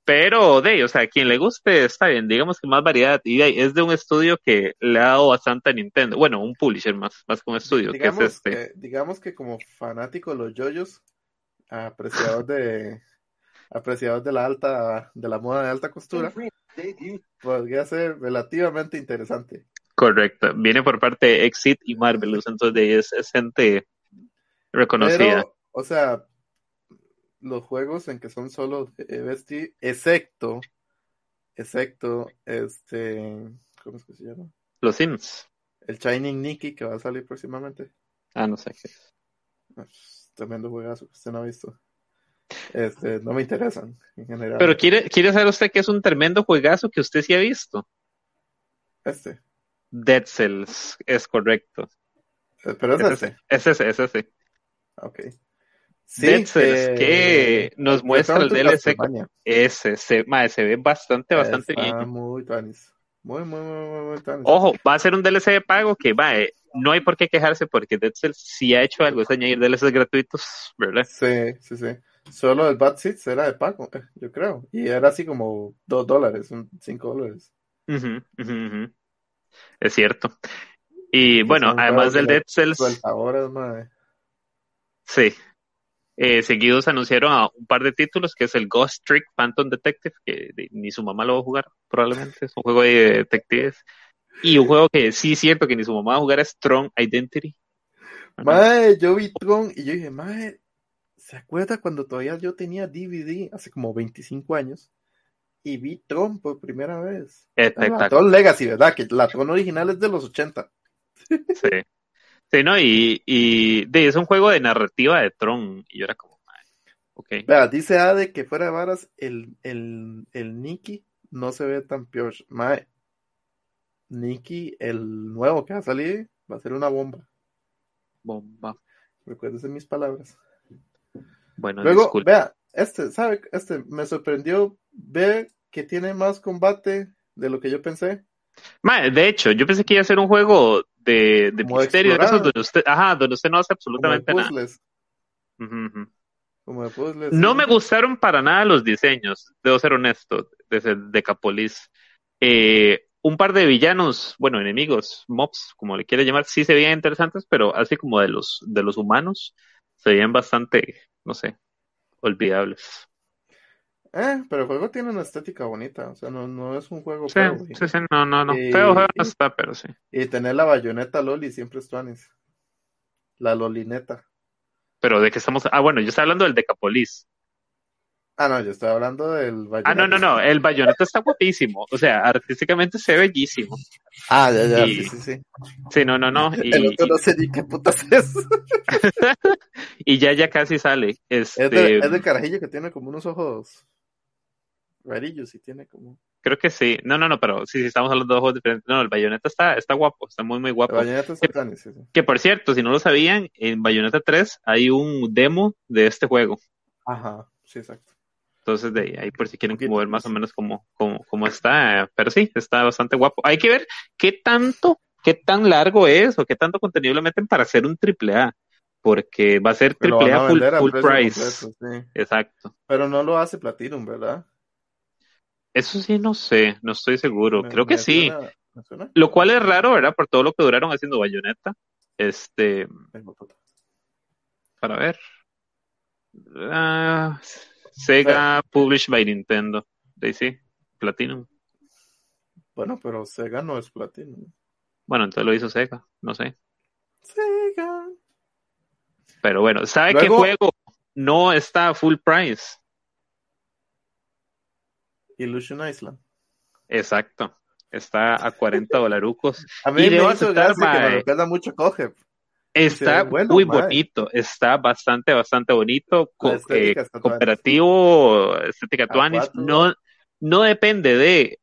Pero, de, o sea, a quien le guste, está bien, digamos que más variedad. Y de, es de un estudio que le ha dado bastante a Nintendo. Bueno, un publisher más, más que un estudio. Digamos, que, es este. que, digamos que como fanático de los yoyos, apreciador de, apreciador de la alta, de la moda de alta costura, podría ser relativamente interesante. Correcto. Viene por parte de Exit y Marvelous, entonces es, gente reconocida. o sea, los juegos en que son solo de excepto, excepto, este, ¿cómo es que se llama? Los Sims. El Shining Nikki que va a salir próximamente. Ah, no sé qué es. Tremendo juegazo que usted no ha visto. Este, no me interesan en general. Pero quiere, quiere saber usted que es un tremendo juegazo que usted sí ha visto. Este. Dead Cells, es correcto. Eh, pero es, ese. Es ese, es ese. Ok. Dead Cells, que nos muestra el DLC. Ese, se, se ve bastante, bastante bien. Muy Muy, muy, muy, muy, Ojo, va a ser un DLC de pago que va, eh, no hay por qué quejarse porque Dead Cells sí ha hecho algo, es añadir DLCs gratuitos, ¿verdad? Sí, sí, sí. Solo el Bad Seeds era de pago, eh, yo creo. Y era así como dos dólares, cinco dólares. Es cierto. Y bueno, además del Dead Cells. Sí. Eh, seguidos anunciaron a un par de títulos, que es el Ghost Trick Phantom Detective, que ni su mamá lo va a jugar, probablemente. Es un juego de detectives. Y un juego que sí es cierto que ni su mamá va a jugar es Strong Identity. Mae, yo vi Tron y yo dije, mae, ¿Se acuerda cuando todavía yo tenía DVD hace como 25 años? Y vi Tron por primera vez. Espectacular. Tron Legacy, ¿verdad? Que la Tron original es de los 80. Sí. Sí, ¿no? Y, y es un juego de narrativa de Tron. Y yo era como, ok. Vea, dice Ade que fuera de varas el, el, el Nicky no se ve tan peor. Mae, Nicky, el nuevo que va a salir, va a ser una bomba. Bomba. Recuérdese mis palabras. Bueno, Luego, disculpe. vea, este, ¿sabe? Este, me sorprendió ver que tiene más combate de lo que yo pensé. De hecho, yo pensé que iba a ser un juego de, Como misterio, de esos donde usted, ajá, donde usted no hace Como absolutamente nada. puzzles. Ujú, ujú. Como de puzzles. No sí. me gustaron para nada los diseños, debo ser honesto, desde Decapolis. Eh, un par de villanos, bueno, enemigos, mobs, como le quiere llamar, sí se veían interesantes, pero así como de los, de los humanos, se veían bastante, no sé, olvidables. Eh, pero el juego tiene una estética bonita. O sea, no, no es un juego Sí, feo, sí, sí, no, no, no. Y- Feo, feo no está, pero sí. Y tener la bayoneta Loli siempre es tuanis. La Lolineta. Pero de que estamos, ah, bueno, yo estaba hablando del Decapolis. Ah, no, yo estoy hablando del bayoneta. Ah, no, no, no, el bayoneta está guapísimo, o sea, artísticamente se ve bellísimo. Ah, ya, ya, Y- sí, sí, sí. Sí, no, no, no, *laughs* El y, otro no sé ni qué putas es. *laughs* y ya, ya casi sale. Es de, Este, es de carajillo que tiene como unos ojos rarillos y tiene como... creo que sí. No, no, no, pero sí, sí, estamos hablando de juegos diferentes. No, el bayoneta está, está guapo, está muy, muy El guapo. bayoneta está sí, sí. Que por cierto, si no lo sabían, en Bayonetta 3 hay un demo de este juego. Ajá, sí, exacto. Entonces, de ahí, por si quieren Poquito, como ver más o menos cómo, cómo, cómo está. Pero sí, está bastante guapo. Hay que ver qué tanto, qué tan largo es o qué tanto contenido le meten para hacer un triple A. Porque va a ser triple A full, a price. completo, sí. Exacto. Pero no lo hace Platinum, ¿verdad? Eso sí, no sé, no estoy seguro. Me- Creo que me sí. suena- me suena. Lo cual es raro, ¿verdad? Por todo lo que duraron haciendo Bayonetta. Este, para ver. Ah, Sega Published by Nintendo. De sí, Platinum. Bueno, pero Sega no es Platinum. Bueno, entonces lo hizo Sega, no sé. Sega. Pero bueno, ¿sabe Luego- qué juego no está a full price? Illusion Island. Exacto. Está a 40 dolarucos. A mí Y me hizo gracia que me mucho a Cogep. Está bueno, muy mae. bonito, está bastante, bastante bonito. co- estética eh, está tuanis. cooperativo, estética tuanis. No, no depende de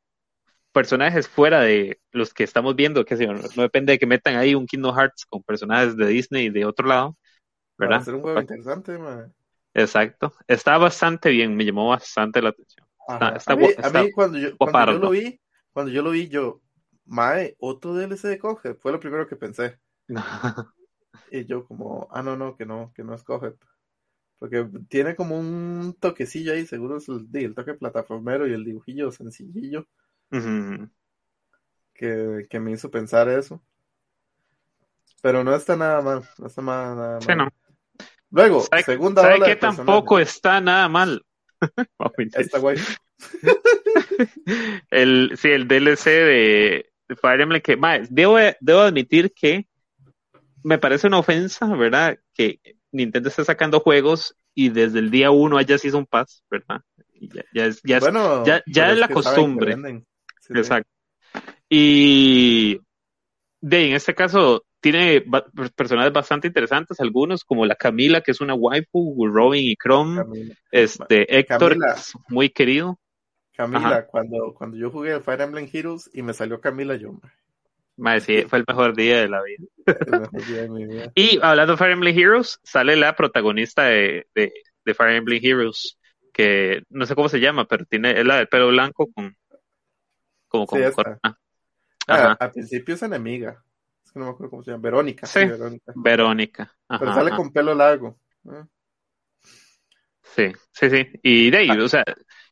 personajes fuera de los que estamos viendo, que no depende de que metan ahí un Kingdom Hearts con personajes de Disney de otro lado, Para ¿verdad? hacer un juego interesante, mae. Exacto. Está bastante bien, me llamó bastante la atención. Ajá. está a mí, gu- a está mí cuando, yo, cuando yo lo vi, cuando yo lo vi, yo, mae, otro DLC de Cogep. Fue lo primero que pensé. *laughs* Y yo como, ah, no, no, que no, que no es Cogep. Porque tiene como un toquecillo ahí, seguro es el, el toque plataformero y el dibujillo sencillillo Ujú. que, que me hizo pensar eso. Pero no está nada mal, no está nada, nada Sí, mal. no. Luego, ¿Sabe, segunda sabe ola que tampoco está nada mal? *laughs* Está guay. *laughs* el, sí, el DLC de, Fire Emblem que, mae, debo, debo admitir que me parece una ofensa, ¿verdad? Que Nintendo esté sacando juegos y desde el día uno haya Season Pass, ¿verdad? Y ya, ya es, ya es- ya- es la costumbre. Sí, exacto. Y de en este caso tiene personajes bastante interesantes, algunos como la Camila, que es una waifu, Robin y Chrome, Camila, este Héctor, Camila. que es muy querido. Camila, Ajá. cuando, cuando yo jugué Fire Emblem Heroes y me salió Camila, yo, Mae, sí, fue el mejor día de la vida. de mi. *laughs* Y hablando de Fire Emblem Heroes, sale la protagonista de, de, de Fire Emblem Heroes, que no sé cómo se llama, pero tiene, es la del pelo blanco con como con Sí, corona. Ah, al principio es enemiga. Es que no me acuerdo cómo se llama. Verónica. Sí. Verónica. Verónica. Pero sale ajá. con pelo largo. Ah, Sí, sí, sí. Y de ahí, o sea,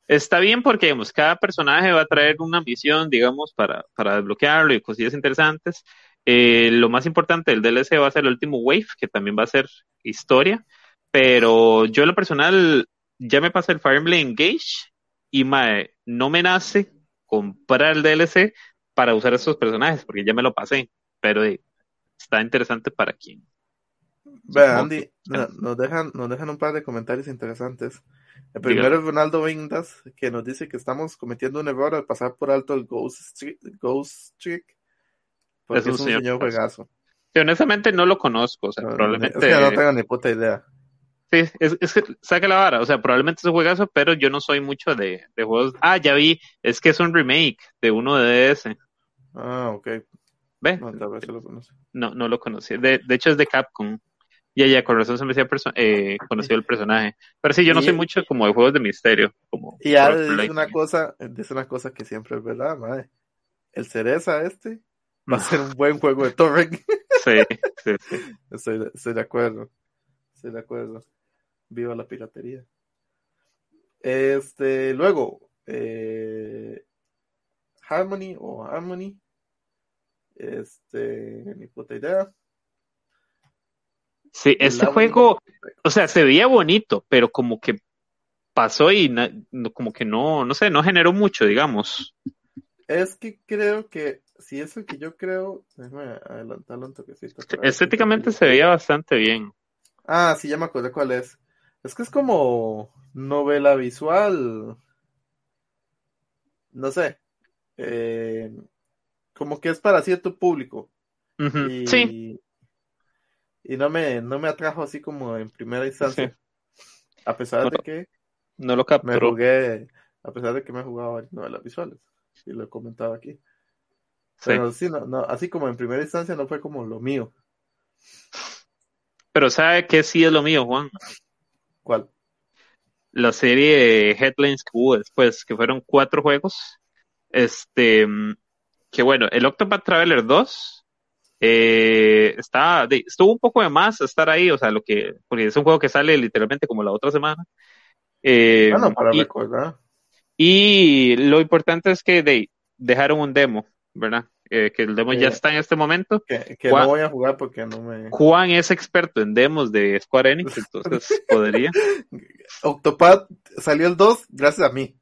está bien porque, digamos, cada personaje va a traer una misión, digamos, para, para desbloquearlo y cosillas interesantes. Eh, lo más importante del DLC va a ser el último Wave, que también va a ser historia. Pero yo, en lo personal, ya me pasé el Fire Emblem Engage y mae, no me nace comprar el DLC para usar esos personajes, porque ya me lo pasé. Pero eh, está interesante para quien. Andy, nos dejan, nos dejan un par de comentarios interesantes. El primero es Ronaldo Vindas, que nos dice que estamos cometiendo un error al pasar por alto el Ghost Ghost Trick, porque Es es un un, señor juegazo. Sí, honestamente no lo conozco, o sea, No, probablemente... Es que no tengo ni puta idea. Sí, es, es que saca la vara, o sea, probablemente es un juegazo, pero yo no soy mucho de, de juegos. Ah, ya vi, es que es un remake de uno de DS. Ah, ok. ¿Ve? No, tal vez se lo conoce. No, no lo conocí. De, de hecho es de Capcom. Ya, ya, con razón se me decía perso- eh, conocido el personaje. Pero sí, yo no Y- soy mucho como de juegos de misterio. Como Y ya dice una cosa, dice una cosa que siempre es verdad, madre. El cereza este va a *laughs* ser un buen juego de torrent. Sí, sí, sí. *laughs* Estoy, de- estoy de acuerdo. Estoy de acuerdo. Viva la piratería. Este, luego, eh, Harmony o Harmony. Este, ni puta idea. Sí, este juego, o sea, se veía bonito, pero como que pasó y na- como que no, no sé, no generó mucho, digamos. Es que creo que, si es el que yo creo, déjame adelantarlo un toquecito. ver Estéticamente se veía bastante bien. Ah, sí, ya me acordé cuál es. Es que es como novela visual. No sé. Eh, como que es para cierto público. Y, Sí, y no me, no me atrajo así como en primera instancia. *laughs* A pesar de que no lo me jugué, a pesar de que me jugaba varias novelas visuales. Y lo he comentado aquí. Sí. Pero sí, no, no, así como en primera instancia no fue como lo mío. Pero ¿sabe qué sí es lo mío, Juan? ¿Cuál? La serie de Headlines que hubo después, que fueron cuatro juegos. Este, mm, que bueno, el Octopath Traveler 2 eh, está, de- estuvo un poco de más estar ahí, o sea, lo que, porque es un juego que sale literalmente como la otra semana. Eh, Bueno, para y, recordar. y lo importante es que de, dejaron un demo, ¿verdad? Eh, que el demo ya Eh, está en este momento. Que, que Juan- no voy a jugar porque no me. Juan es experto en demos de Square Enix, *laughs* entonces podría. Octopath salió el 2 gracias a mí.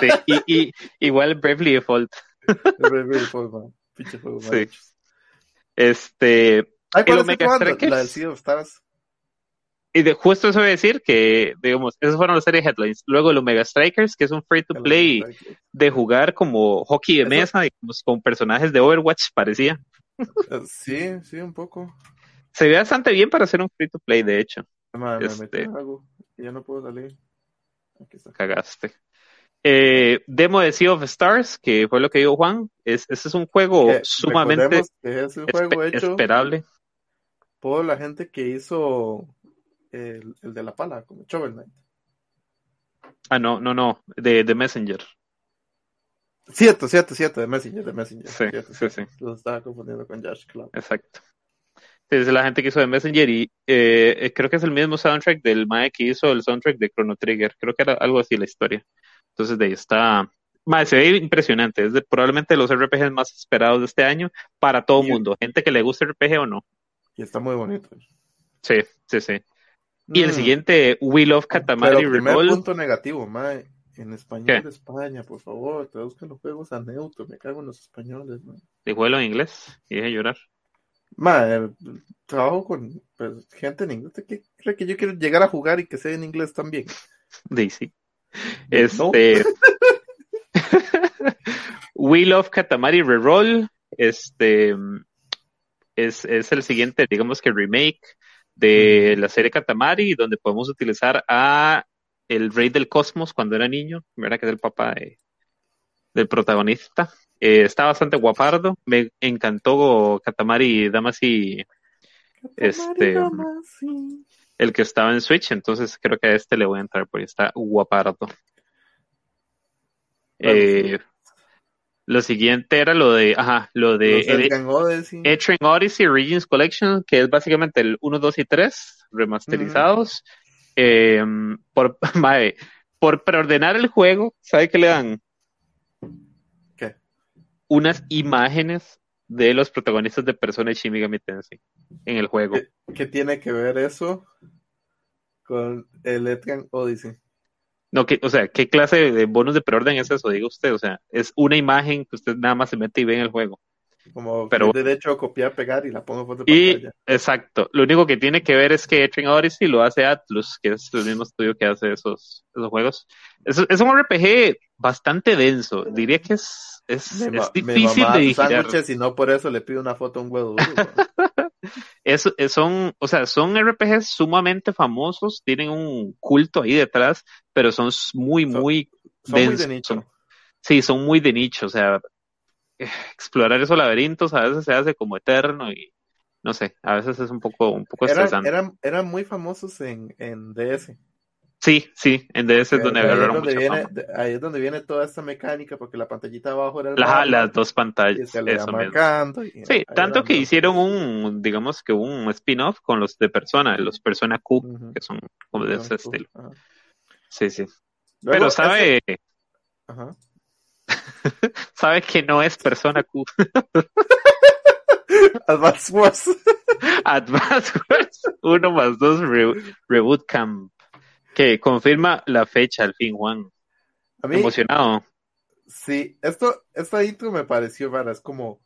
Sí, y, y igual Bravely Default. *laughs* Pinche juego Sí. Este, Ay, ¿Y ¿cuál los estoy Mega jugando? Strikers? La del Sea of Stars. y de, justo eso voy a decir que, digamos, esas fueron las series headlines. Luego los Mega Strikers, que es un free to play de jugar como hockey de mesa, digamos, con personajes de Overwatch, parecía. *laughs* Sí, sí, un poco. Se ve bastante bien para hacer un free to play, de hecho. Me Este- metí en algo ya no puedo salir. Aquí está. Cagaste. Eh, demo de Sea of Stars, que fue lo que dijo Juan. Es, este es un juego sumamente recordemos que es un juego espe- hecho esperable. por la gente que hizo el, el de la pala, como Shovel Knight. Ah, no, no, no, de, de Messenger. Cierto, cierto, cierto, de Messenger, de Messenger. Sí, cierto, sí, sí. Los estaba confundiendo con Josh Club. Exacto. Es la gente que hizo de Messenger y eh, eh, creo que es el mismo soundtrack del Mae que hizo el soundtrack de Chrono Trigger. Creo que era algo así la historia. Entonces de ahí está. Mae, se ve impresionante. Es de, probablemente de los RPGs más esperados de este año para todo el mundo. Gente que le guste RPG o no. Y está muy bonito. Sí, sí, sí. Y el Mm, siguiente, We Love Katamari Pero primer punto negativo, mae. En español ¿Qué? de España, por favor, traduzcan los juegos a neutro. Me cago en los españoles, mae. Dijo en inglés y dije llorar. Mae, trabajo con pues, gente en inglés. ¿Qué cree que yo quiero llegar a jugar y que sea en inglés también? Daisy. Este. We Love Katamari Reroll. Este. Es, es el siguiente, digamos que remake de la serie Katamari, donde podemos utilizar a el rey del cosmos cuando era niño, ¿verdad? Que es el papá de- del protagonista. Eh, está bastante guapardo. Me encantó Katamari Damacy, Este, Sí. El que estaba en Switch, entonces creo que a este le voy a entrar porque está guapardo. Eh, lo siguiente era lo de, ajá, lo de Elgan Odyssey. Etrian Odyssey Origins Collection, que es básicamente el 1, 2 y 3 remasterizados. Eh, por, *laughs* mae, por preordenar el juego, ¿sabe qué le dan? ¿Qué? Unas imágenes de los protagonistas de Persona y Shin Megami Tensei en el juego. ¿Qué, qué tiene que ver eso con el Elgan Odyssey? No, que, o sea, ¿qué clase de bonos de preorden es eso? Diga usted, o sea, es una imagen que usted nada más se mete y ve en el juego. Como Pero- el derecho a copiar, pegar y la pongo foto de Y, pantalla. exacto, lo único que tiene que ver es que Etrian Odyssey lo hace Atlus, que es el mismo estudio que hace esos, esos juegos. Es, es un RPG bastante denso, diría que es, es, es difícil de digerir. y no por eso le pido una foto a un huevo duro. güey. *laughs* es, son, o sea, son RPGs sumamente famosos, tienen un culto ahí detrás, pero son muy, muy son muy de nicho. sí, son muy de nicho, o sea, *laughs* explorar esos laberintos a veces se hace como eterno y no sé, a veces es un poco, un poco estresante. Eran, eran muy famosos en, en DS. Sí, sí, en DS es donde agarraron donde viene, Ahí es donde viene toda esta mecánica, porque la pantallita abajo era las dos pantallas. eso marcando, sí, tanto que hicieron un, digamos que un spin-off con los de Persona, los Persona Q, que son como de ese estilo. Sí, sí. Pero sabe... Ajá. *laughs* sabe que no es Persona Q. *laughs* Advance Wars. *laughs* Advance Wars 1 más 2 Reboot Camp. Que confirma la fecha al fin, Juan. A mí, Emocionado. Sí, esto, esta intro me pareció rara. Es como.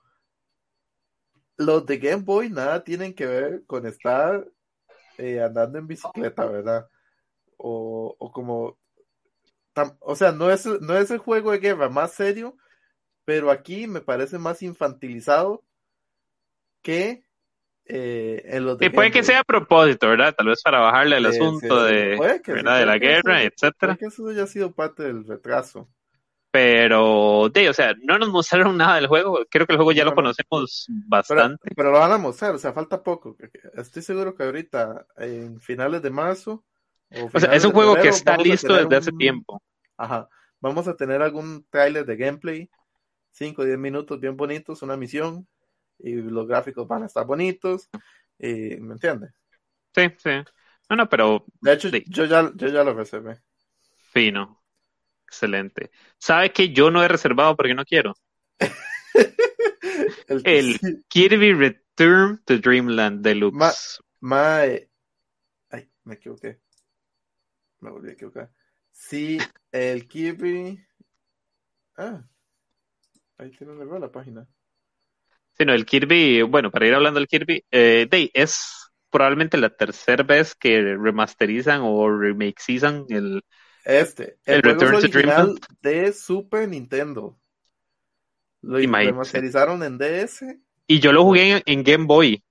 Los de Game Boy nada tienen que ver con estar eh, andando en bicicleta, ¿verdad? O, o como. O sea, no es, no es el juego de guerra más serio, pero aquí me parece más infantilizado que eh, en los de puede que sea a propósito, ¿verdad? Tal vez para bajarle el asunto de, ¿verdad? de la guerra, etcétera. que eso haya sido parte del retraso. Pero, de, o sea, no nos mostraron nada del juego. Creo que el juego ya lo conocemos bastante. Pero, lo van a mostrar, o sea, falta poco. Estoy seguro que ahorita, en finales de marzo. O, sea, es un juego que está listo desde hace tiempo. Ajá. Vamos a tener algún tráiler de gameplay, 5 o 10 minutos bien bonitos, una misión, y los gráficos van a estar bonitos, y, ¿me entiendes? Sí, sí. No, pero... De hecho, yo, ya, yo ya lo reservé. Fino. Excelente. ¿Sabe que yo no he reservado porque no quiero? *laughs* el, Kirby Return to Dreamland Deluxe. Ma, ay, me equivoqué. Me volví a equivocar. Sí, el Kirby. Ah, ahí tiene la página. Sí, no, el Kirby, bueno, para ir hablando del Kirby, eh, es probablemente la tercera vez que remasterizan o remakesizan el, este, el, Return to Dreamland de Super Nintendo. Lo remasterizaron en DS. Y yo lo jugué en, Game Boy.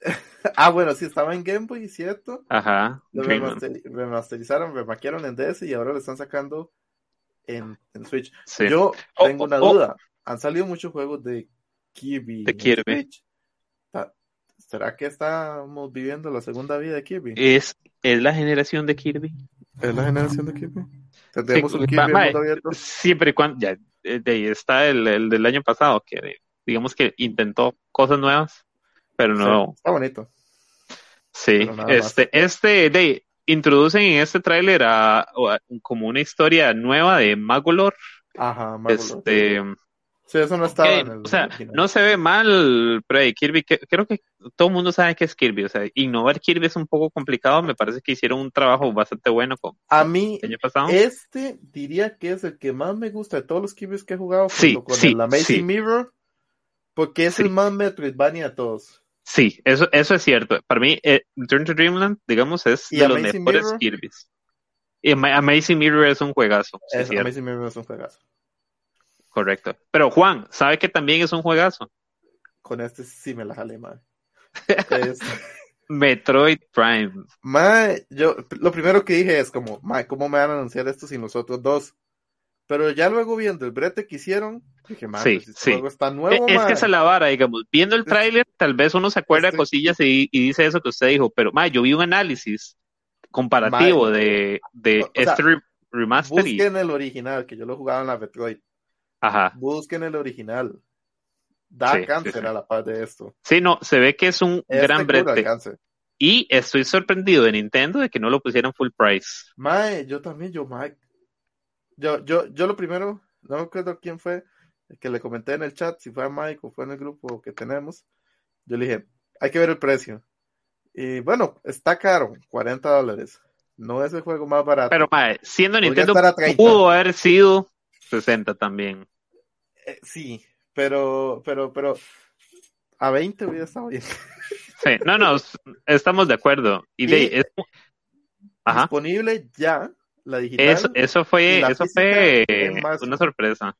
*laughs* ah, bueno, sí, estaba en Game Boy, ¿cierto? Ajá. Lo remasterizaron, remaquearon en DS y ahora lo están sacando en, Switch. Yo oh, tengo una oh, oh. duda. Han salido muchos juegos de Kirby. De Kirby. ¿Será que estamos viviendo la segunda vida de Kirby? Es, es la generación de Kirby. Es la generación de Kirby. Tenemos un Kirby mundo abierto. Siempre y cuando, ya, de ahí está el, el, del año pasado, que digamos que intentó cosas nuevas, pero no. está bonito. Sí, este, este, de introducen en este tráiler a, como una historia nueva de Magolor. Ajá, Magolor. Este, Sí, eso no estaba en el O sea, no se ve mal, pero Kirby, creo que todo el mundo sabe que es Kirby. O sea, innovar Kirby es un poco complicado. Me parece que hicieron un trabajo bastante bueno con A mí, este diría que es el que más me gusta de todos los Kirby que he jugado sí, con el Amazing Mirror, porque es el más Metroidvania de todos. Sí, eso, eso es cierto. Para mí, eh, Return to Dreamland, digamos, es de los mejores Kirby's. Y Amazing Mirror es un juegazo. Amazing Mirror es un juegazo. Correcto. Pero Juan, ¿sabe que también es un juegazo? Con este sí me la jalé, mal. *laughs* Metroid Prime. Mae, yo lo primero que dije es como, mae, ¿cómo me van a anunciar esto sin los otros dos? Pero ya luego viendo el brete que hicieron, dije, sí, pues, este está nuevo, e, Es, que es la vara, digamos, viendo el tráiler, tal vez uno se acuerda este cosillas y, dice eso que usted dijo, pero mae, yo vi un análisis comparativo de, de este remaster. Busquen el original, que yo lo jugaba en la Metroid. Ajá. Busquen el original. Da cáncer a la par de esto. Sí, no, se ve que es un gran brete. Y estoy sorprendido de Nintendo de que no lo pusieran full price. Mae, yo también, yo, Mike. Yo, yo, yo lo primero, no me acuerdo quién fue, que le comenté en el chat, si fue a Mike o fue en el grupo que tenemos. Yo le dije, hay que ver el precio. Y bueno, está caro, 40 dólares. No es el juego más barato. Pero, mae, siendo Nintendo, pudo haber sido 60 también. Eh, sí, pero, pero, pero a 20 hubiera estado bien. *laughs* Sí, no, no, estamos de acuerdo. Y, de, es, disponible ya la digital. Eso, eso fue, eso fue una sorpresa.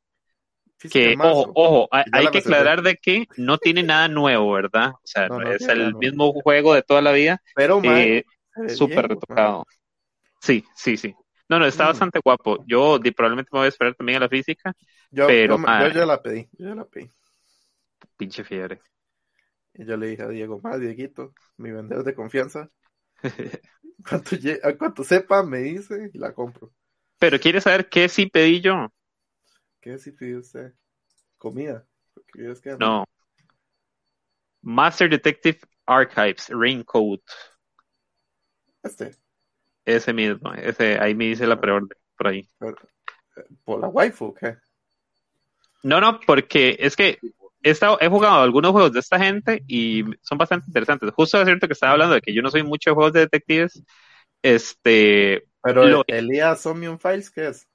Que, ojo, ojo, hay, que aclarar de que no tiene nada nuevo, ¿verdad? O sea, No, *laughs* no no es el nuevo. mismo juego de toda la vida, Pero, eh, súper retocado. Sí, sí, sí. No, no, está Mm. bastante guapo. Yo probablemente me voy a esperar también a la física. Yo, Pero, yo, yo ya la pedí, yo ya la pedí. Pinche fiebre. Y yo le dije a Diego, más Dieguito, mi vendedor de confianza, *laughs* cuanto, cuanto sepa, me dice y la compro. Pero ¿quieres saber qué sí pedí yo? ¿Qué si pidió usted? Comida. Es que- No. Master Detective Archives, Raincoat. Este, Ese mismo, ese, ahí me dice la preorden, por ahí. por la waifu, ¿qué? No, no, porque es que he, estado, he jugado algunos juegos de esta gente y son bastante interesantes. Justo es cierto que estaba hablando de que yo no soy mucho de juegos de detectives. Este, Pero Lo- Elías Somnium Files, ¿qué es?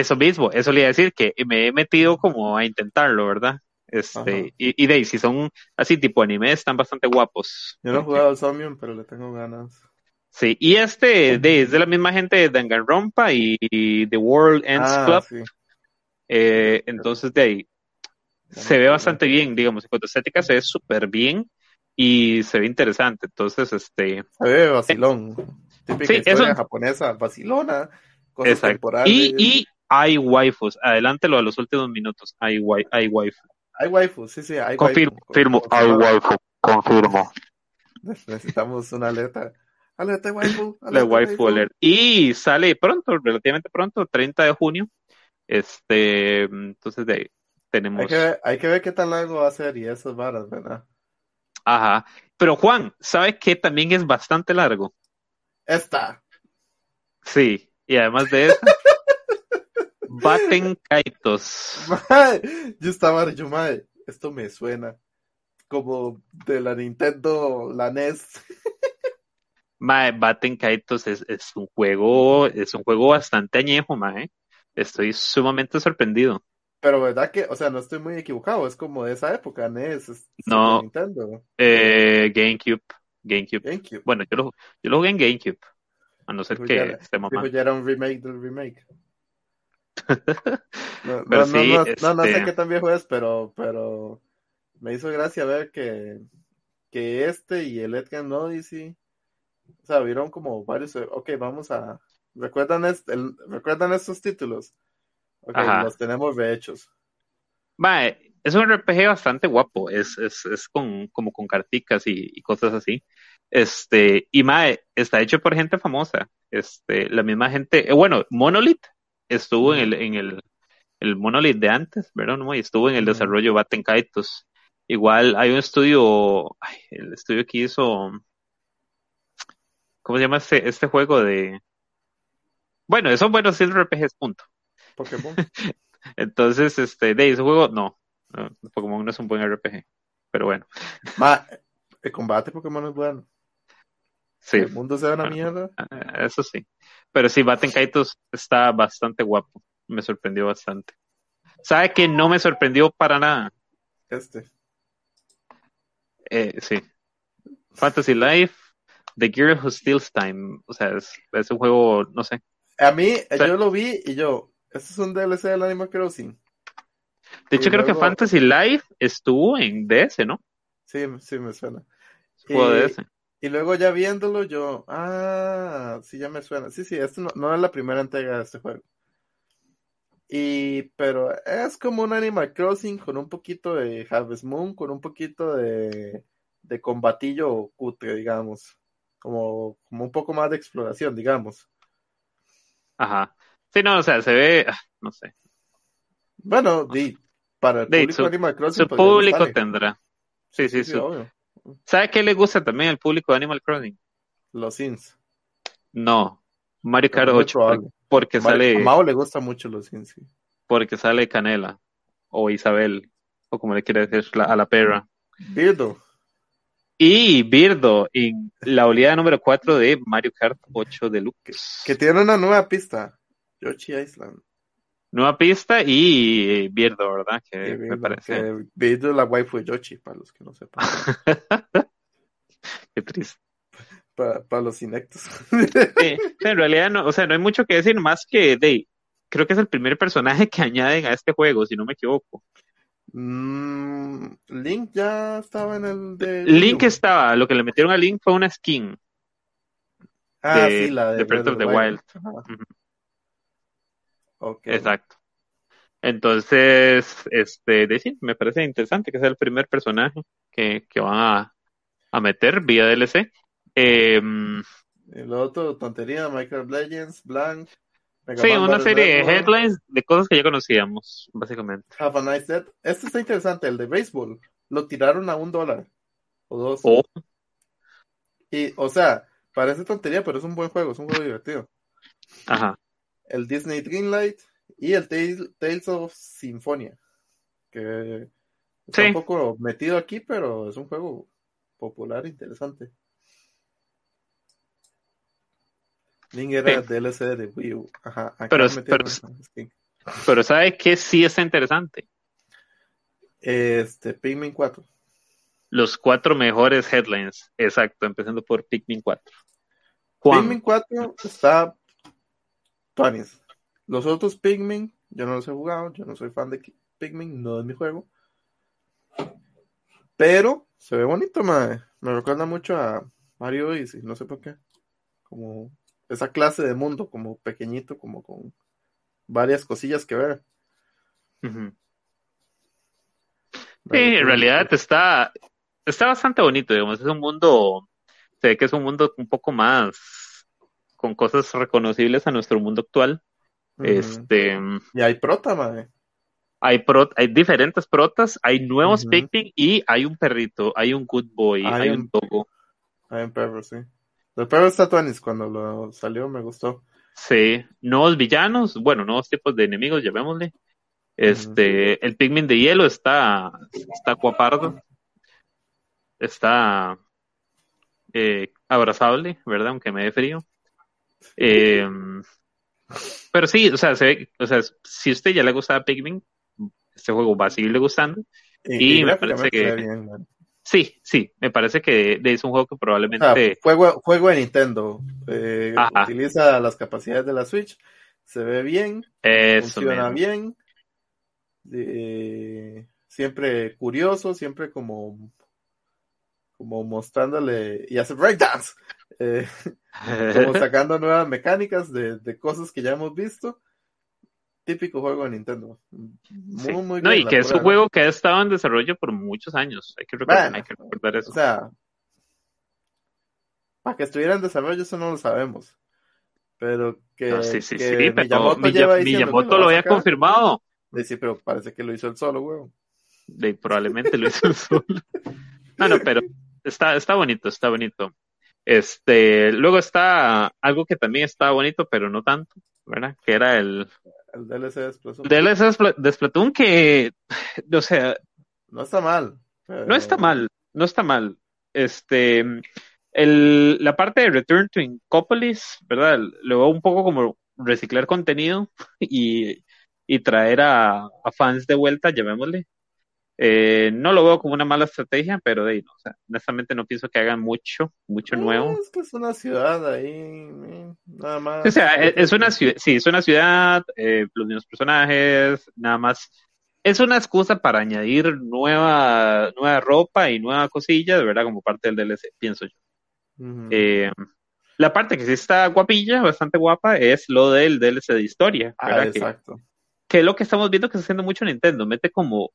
Eso mismo, eso le iba a decir que me he metido como a intentarlo, ¿verdad? Este, y, y de ahí, si son así tipo anime, están bastante guapos. Yo no he jugado al Somnium, pero le tengo ganas. Sí, y este de, es de la misma gente de Danganronpa y, y The World Ends Ah, Club. sí. Eh, entonces de ahí Ya se ve bastante bien, digamos, en cuanto a estética se ve súper bien y se ve interesante. Entonces, este, Se ve vacilón. Típica Sí, historia eso- japonesa, vacilona. Cosas. Y, y hay waifus, adelántelo a los últimos minutos, hay, wai- hay waifu. Hay waifu, sí, sí, hay Confirmo, waifu. confirmo, hay waifu, confirmo. Necesitamos una alerta. Alerta waifu. *laughs* La alerta waifu alert. Y sale pronto, relativamente pronto, 30 de junio. Este, entonces de ahí tenemos. Hay que, ver, hay que ver qué tan largo va a ser y esas varas, ¿verdad? Ajá. Pero Juan, ¿sabes qué también es bastante largo? Esta. Sí, y además de eso, *laughs* Baten *laughs* Kaitos. Mae, yo estaba, yo, mae, esto me suena como de la Nintendo, la NES. *laughs* Mae, Baten Kaitos es, es un juego, es un juego bastante añejo, mae. Estoy sumamente sorprendido. Pero verdad que, o sea, no estoy muy equivocado, es como de esa época, NES, es No. Nintendo, Eh, GameCube, GameCube. GameCube. Bueno, yo lo, yo lo jugué en GameCube. A no ser que ya- esté mamá. Ya era un remake del remake. *laughs* No, Pero no, no, sí, no, no, no sé este- qué tan viejo es, pero, pero me hizo gracia ver que, que este y el Edgar Odyssey, o sea, vieron como varios, ok, vamos a, ¿recuerdan, este, el- ¿recuerdan estos títulos? Ok, Ajá. los tenemos rehechos. Mae, es un RPG bastante guapo, es, es, es con, como con carticas y, y cosas así. Este, y Mae, está hecho por gente famosa. Este, la misma gente, eh, bueno, Monolith estuvo en el, en el, el Monolith de antes, ¿verdad? No, y estuvo en el desarrollo de Batten Kaitos. Igual hay un estudio, ay, el estudio que hizo, ¿cómo se llama este, este juego de? Bueno, son buenos RPGs, punto. Pokémon. *laughs* Entonces, este, de ese juego, no, no, Pokémon no es un buen RPG, pero bueno, Ma, el combate Pokémon es bueno. sí, El mundo se da una Bueno. mierda. eh, eso sí. Pero sí, Batten Kaitos está bastante guapo, me sorprendió bastante. ¿Sabe que no me sorprendió para nada? Este. Eh, sí. Fantasy Life, The Girl Who Steals Time, o sea, es, es un juego, no sé. A mí, sea- yo lo vi y yo, ¿esto es un DLC del Animal Crossing? De hecho, Y creo que Fantasy Life estuvo en DS, ¿no? Sí, sí me suena. Juego Y- de DS. Y luego ya viéndolo, yo, ah, sí, ya me suena. Sí, sí, esto no, no es la primera entrega de este juego. Y, pero es como un Animal Crossing con un poquito de Harvest Moon, con un poquito de, de combatillo cutre, digamos. Como, como un poco más de exploración, digamos. Ajá. Sí, no, o sea, se ve, ah, no sé. Bueno, di, para el público su- Animal Crossing, Su pues, público tendrá. Sí, sí, Sí, su-. ¿Sabe qué le gusta también al público de Animal Crossing? Los Sims. No, Mario Kart Muy 8, probable. porque Mario- sale, A Mao le gusta mucho los Sims, sí. porque sale Canela, o Isabel, o como le quiere decir la- a la perra. Birdo. Y Birdo en la oleada número 4 de Mario Kart 8 Deluxe. Que tiene una nueva pista. Yoshi Island. Nueva pista y Birdo, ¿verdad? Que me parece. que Birdo es la waifu de Yoshi, para los que no sepan. *laughs* Qué triste. para, para los inectos. Sí, en realidad no, o sea, no hay mucho que decir más que de creo que es el primer personaje que añaden a este juego, si no me equivoco. Mm, Link ya estaba en el de. Link estaba, lo que le metieron a Link fue una skin. Ah, sí, la de, Breath of the Wild. Exacto. Entonces, este, de, me parece interesante que sea el primer personaje que, que van a, meter vía DLC. Eh, el otro, tontería, Minecraft Legends, Blank. sí, una serie de headlines de cosas que ya conocíamos, básicamente. Have a nice. Este está interesante, el de béisbol. Lo tiraron a un dólar o dos. Oh. Y, o sea, parece tontería, pero es un buen juego, es un juego divertido. Ajá. El Disney Dreamlight y el Tales, of Symphonia. Que está un poco metido aquí, pero es un juego popular, interesante. Link era DLC de Wii U. Ajá, pero, pero, pero ¿sabe qué sí está interesante? Este, Pikmin 4. Los cuatro mejores headlines, exacto, empezando por Pikmin 4. Pikmin 4 está Tuanis. Los otros Pikmin, yo no los he jugado, yo no soy fan de Pikmin, no es mi juego. Pero se ve bonito, madre. Me recuerda mucho a Mario Odyssey, no sé por qué. Como esa clase de mundo, como pequeñito, como con varias cosillas que ver. Sí, en realidad está, está bastante bonito, digamos, es un mundo, se ve que es un mundo un poco más con cosas reconocibles a nuestro mundo actual. Este y hay prota, madre. Hay, hay diferentes protas, hay nuevos uh y hay un perrito, hay un good boy, hay, un dogo. Hay un perro, sí. El perro está cuando lo salió me gustó. Sí, nuevos villanos, bueno, nuevos tipos de enemigos, llamémosle. Este, el Pikmin de hielo está, está guapardo. Está eh, abrazable, ¿verdad? Aunque me dé frío. Eh, pero sí, o sea, se ve, o sea, si a usted ya le gustaba Pikmin, este juego va a seguirle gustando. Y, me parece que. Sí, sí, me parece que es un juego que probablemente... juego, juego de Nintendo, eh, utiliza las capacidades de la Switch, se ve bien, funciona bien, eh, siempre curioso, siempre como, como mostrándole, y hace breakdance, eh, *laughs* como sacando nuevas mecánicas de, de cosas que ya hemos visto típico juego de Nintendo. Muy, muy no, y que es un juego que ha estado en desarrollo por muchos años. Hay que recordar, eso. O sea, para que estuviera en desarrollo, eso no lo sabemos. Pero que. sí, sí, sí, pero Miyamoto, lo, había confirmado. Sí, pero parece que lo hizo el solo, weón. probablemente lo hizo el solo. *laughs* Bueno, pero está, está bonito, está bonito. Este, luego está algo que también está bonito, pero no tanto, ¿verdad? Que era el, el DLC de Splatoon. DLC de Splatoon que, *sighs* o sea... No está mal. No está mal, no está mal. Este, el, la parte de Return to Incopolis, ¿verdad? Veo un poco como reciclar contenido *laughs* y, y traer a, a, fans de vuelta, llamémosle. Eh, no lo veo como una mala estrategia, pero de ahí, no, o sea, honestamente no pienso que hagan mucho, mucho nuevo. Es que es una ciudad ahí, nada más. O sea, e, es, una ciudad, sí, es una ciudad, eh, los mismos personajes, nada más. Es una excusa para añadir nueva, nueva ropa y nueva cosilla, de verdad, como parte del DLC, pienso yo. eh, la parte que sí está guapilla, bastante guapa, es lo del DLC de historia. Ah, exacto. Que, que es lo que estamos viendo que está haciendo mucho Nintendo, mete como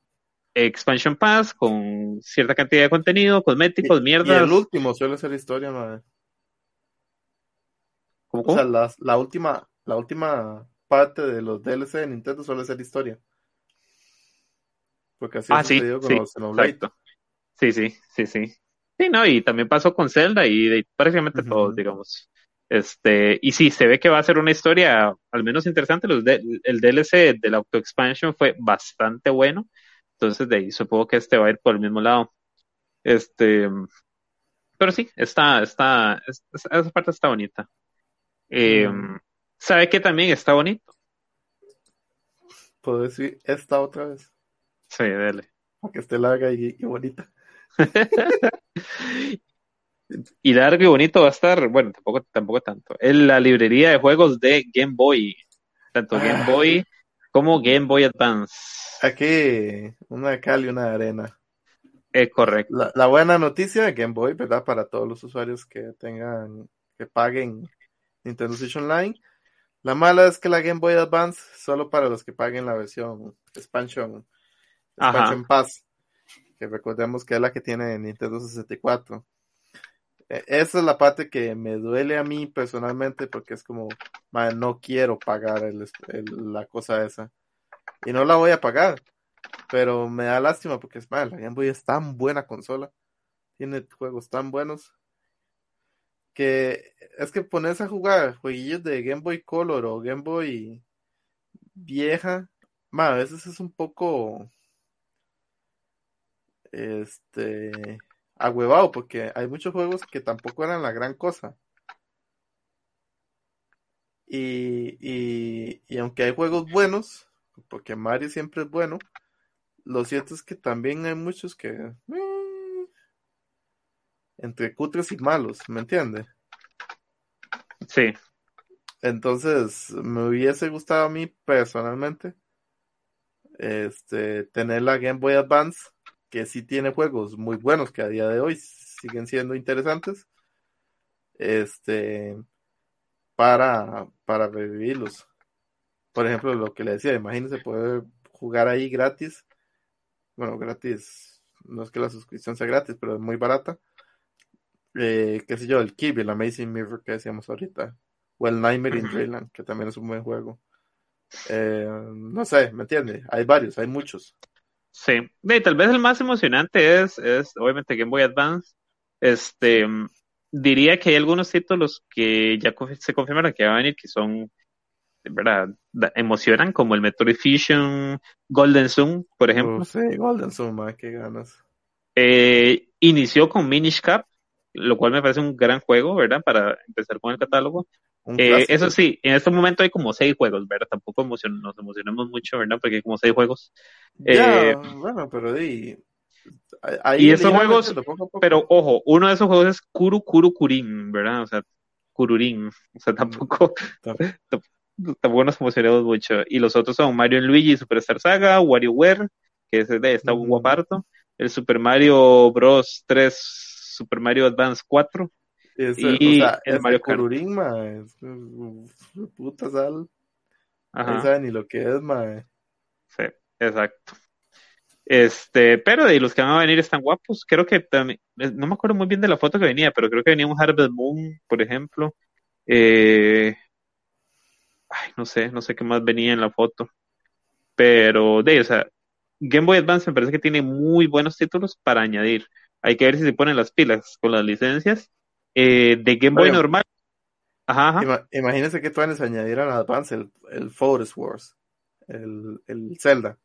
Expansion Pass con cierta cantidad de contenido, cosméticos, mierdas. Y el último suele ser historia, madre. ¿Cómo, O sea, la, la, última, la última parte de los DLC de Nintendo suele ser historia. Porque así ah, sí, con sí, Sí, sí, sí, sí. Sí, no, y también pasó con Zelda y de, prácticamente todos, digamos. Este, y sí, se ve que va a ser una historia al menos interesante. Los el DLC del Auto Expansion fue bastante bueno. Entonces, de ahí supongo que este va a ir por el mismo lado. Este, pero sí, está, está, esa parte está bonita. Eh, ¿Sabe qué también está bonito? Puedo decir esta otra vez. Sí, dale. Para que esté larga y, bonita. *laughs* y largo y bonito va a estar, bueno, tampoco, tampoco tanto. En la librería de juegos de Game Boy tanto Game Boy como Game Boy Advance. Aquí, una de cal y una de arena. Es correcto. La, la, buena noticia de Game Boy, ¿verdad? Para todos los usuarios que tengan, que paguen Nintendo Switch Online. La mala es que la Game Boy Advance solo para los que paguen la versión Expansion, Expansion Pass, que recordemos que es la que tiene Nintendo 64. E, esa es la parte que me duele a mí personalmente porque es como, no quiero pagar el, la cosa esa. Y no la voy a pagar. Pero me da lástima porque es, man, la Game Boy es tan buena consola. Tiene juegos tan buenos. Que es que ponerse a jugar jueguillos de Game Boy Color o Game Boy vieja, man, a veces es un poco este agüevado porque hay muchos juegos que tampoco eran la gran cosa. Y, y, y, aunque hay juegos buenos, porque Mario siempre es bueno, lo cierto es que también hay muchos que eh, entre cutres y malos, ¿me entiende? Sí. Entonces, me hubiese gustado a mí personalmente este tener la Game Boy Advance que sí tiene juegos muy buenos que a día de hoy siguen siendo interesantes, este, para, para revivirlos. Por ejemplo, lo que le decía, imagínense poder jugar ahí gratis, bueno, gratis, no es que la suscripción sea gratis, pero es muy barata. Eh, qué sé yo, el Kirby, el Amazing Mirror que decíamos ahorita, o el Nightmare in Dreamland, que también es un buen juego. Eh, no sé, ¿me entiende? Hay varios, hay muchos. Sí, y tal vez el más emocionante es, es obviamente Game Boy Advance. Este, diría que hay algunos títulos que ya se confirmaron que van a venir que son, ¿verdad? Emocionan, como el Metroid Fusion, Golden Sun, por ejemplo. sí, Golden Sun, man, qué ganas. Eh, inició con Minish Cap, lo cual me parece un gran juego, ¿verdad? Para empezar con el catálogo. Eh, eso sí, en este momento hay como seis juegos, ¿verdad? Tampoco emocion nos emocionamos mucho, ¿verdad? Porque hay como seis juegos. Ya, eh, bueno, pero di, ahí y esos juegos, poco poco. pero ojo, uno de esos juegos es Kuru Kuru Kurin, ¿verdad? O sea, Kururin. O sea, tampoco, *laughs* tampoco nos emocionamos mucho. Y los otros son Mario Luigi, Superstar Saga, WarioWare, que es de esta mm. guaparto, el Super Mario Bros. 3, Super Mario Advance 4, y o sea, el Mario Kururin, mae, es, puta sal. Ajá. No sabe ni lo que es, mae. Sí, exacto. Este, pero de los que van a venir están guapos. Creo que también, eh, no me acuerdo muy bien de la foto que venía, pero creo que venía un Harvest Moon, por ejemplo. Eh, ay, no sé, no sé qué más venía en la foto. Pero de, o sea, Game Boy Advance me parece que tiene muy buenos títulos para añadir. Hay que ver si se ponen las pilas con las licencias eh, de Game Boy normal. Ajá, ajá. imagínense que tú a añadir al Advance el, el Forest Wars, el, el Zelda.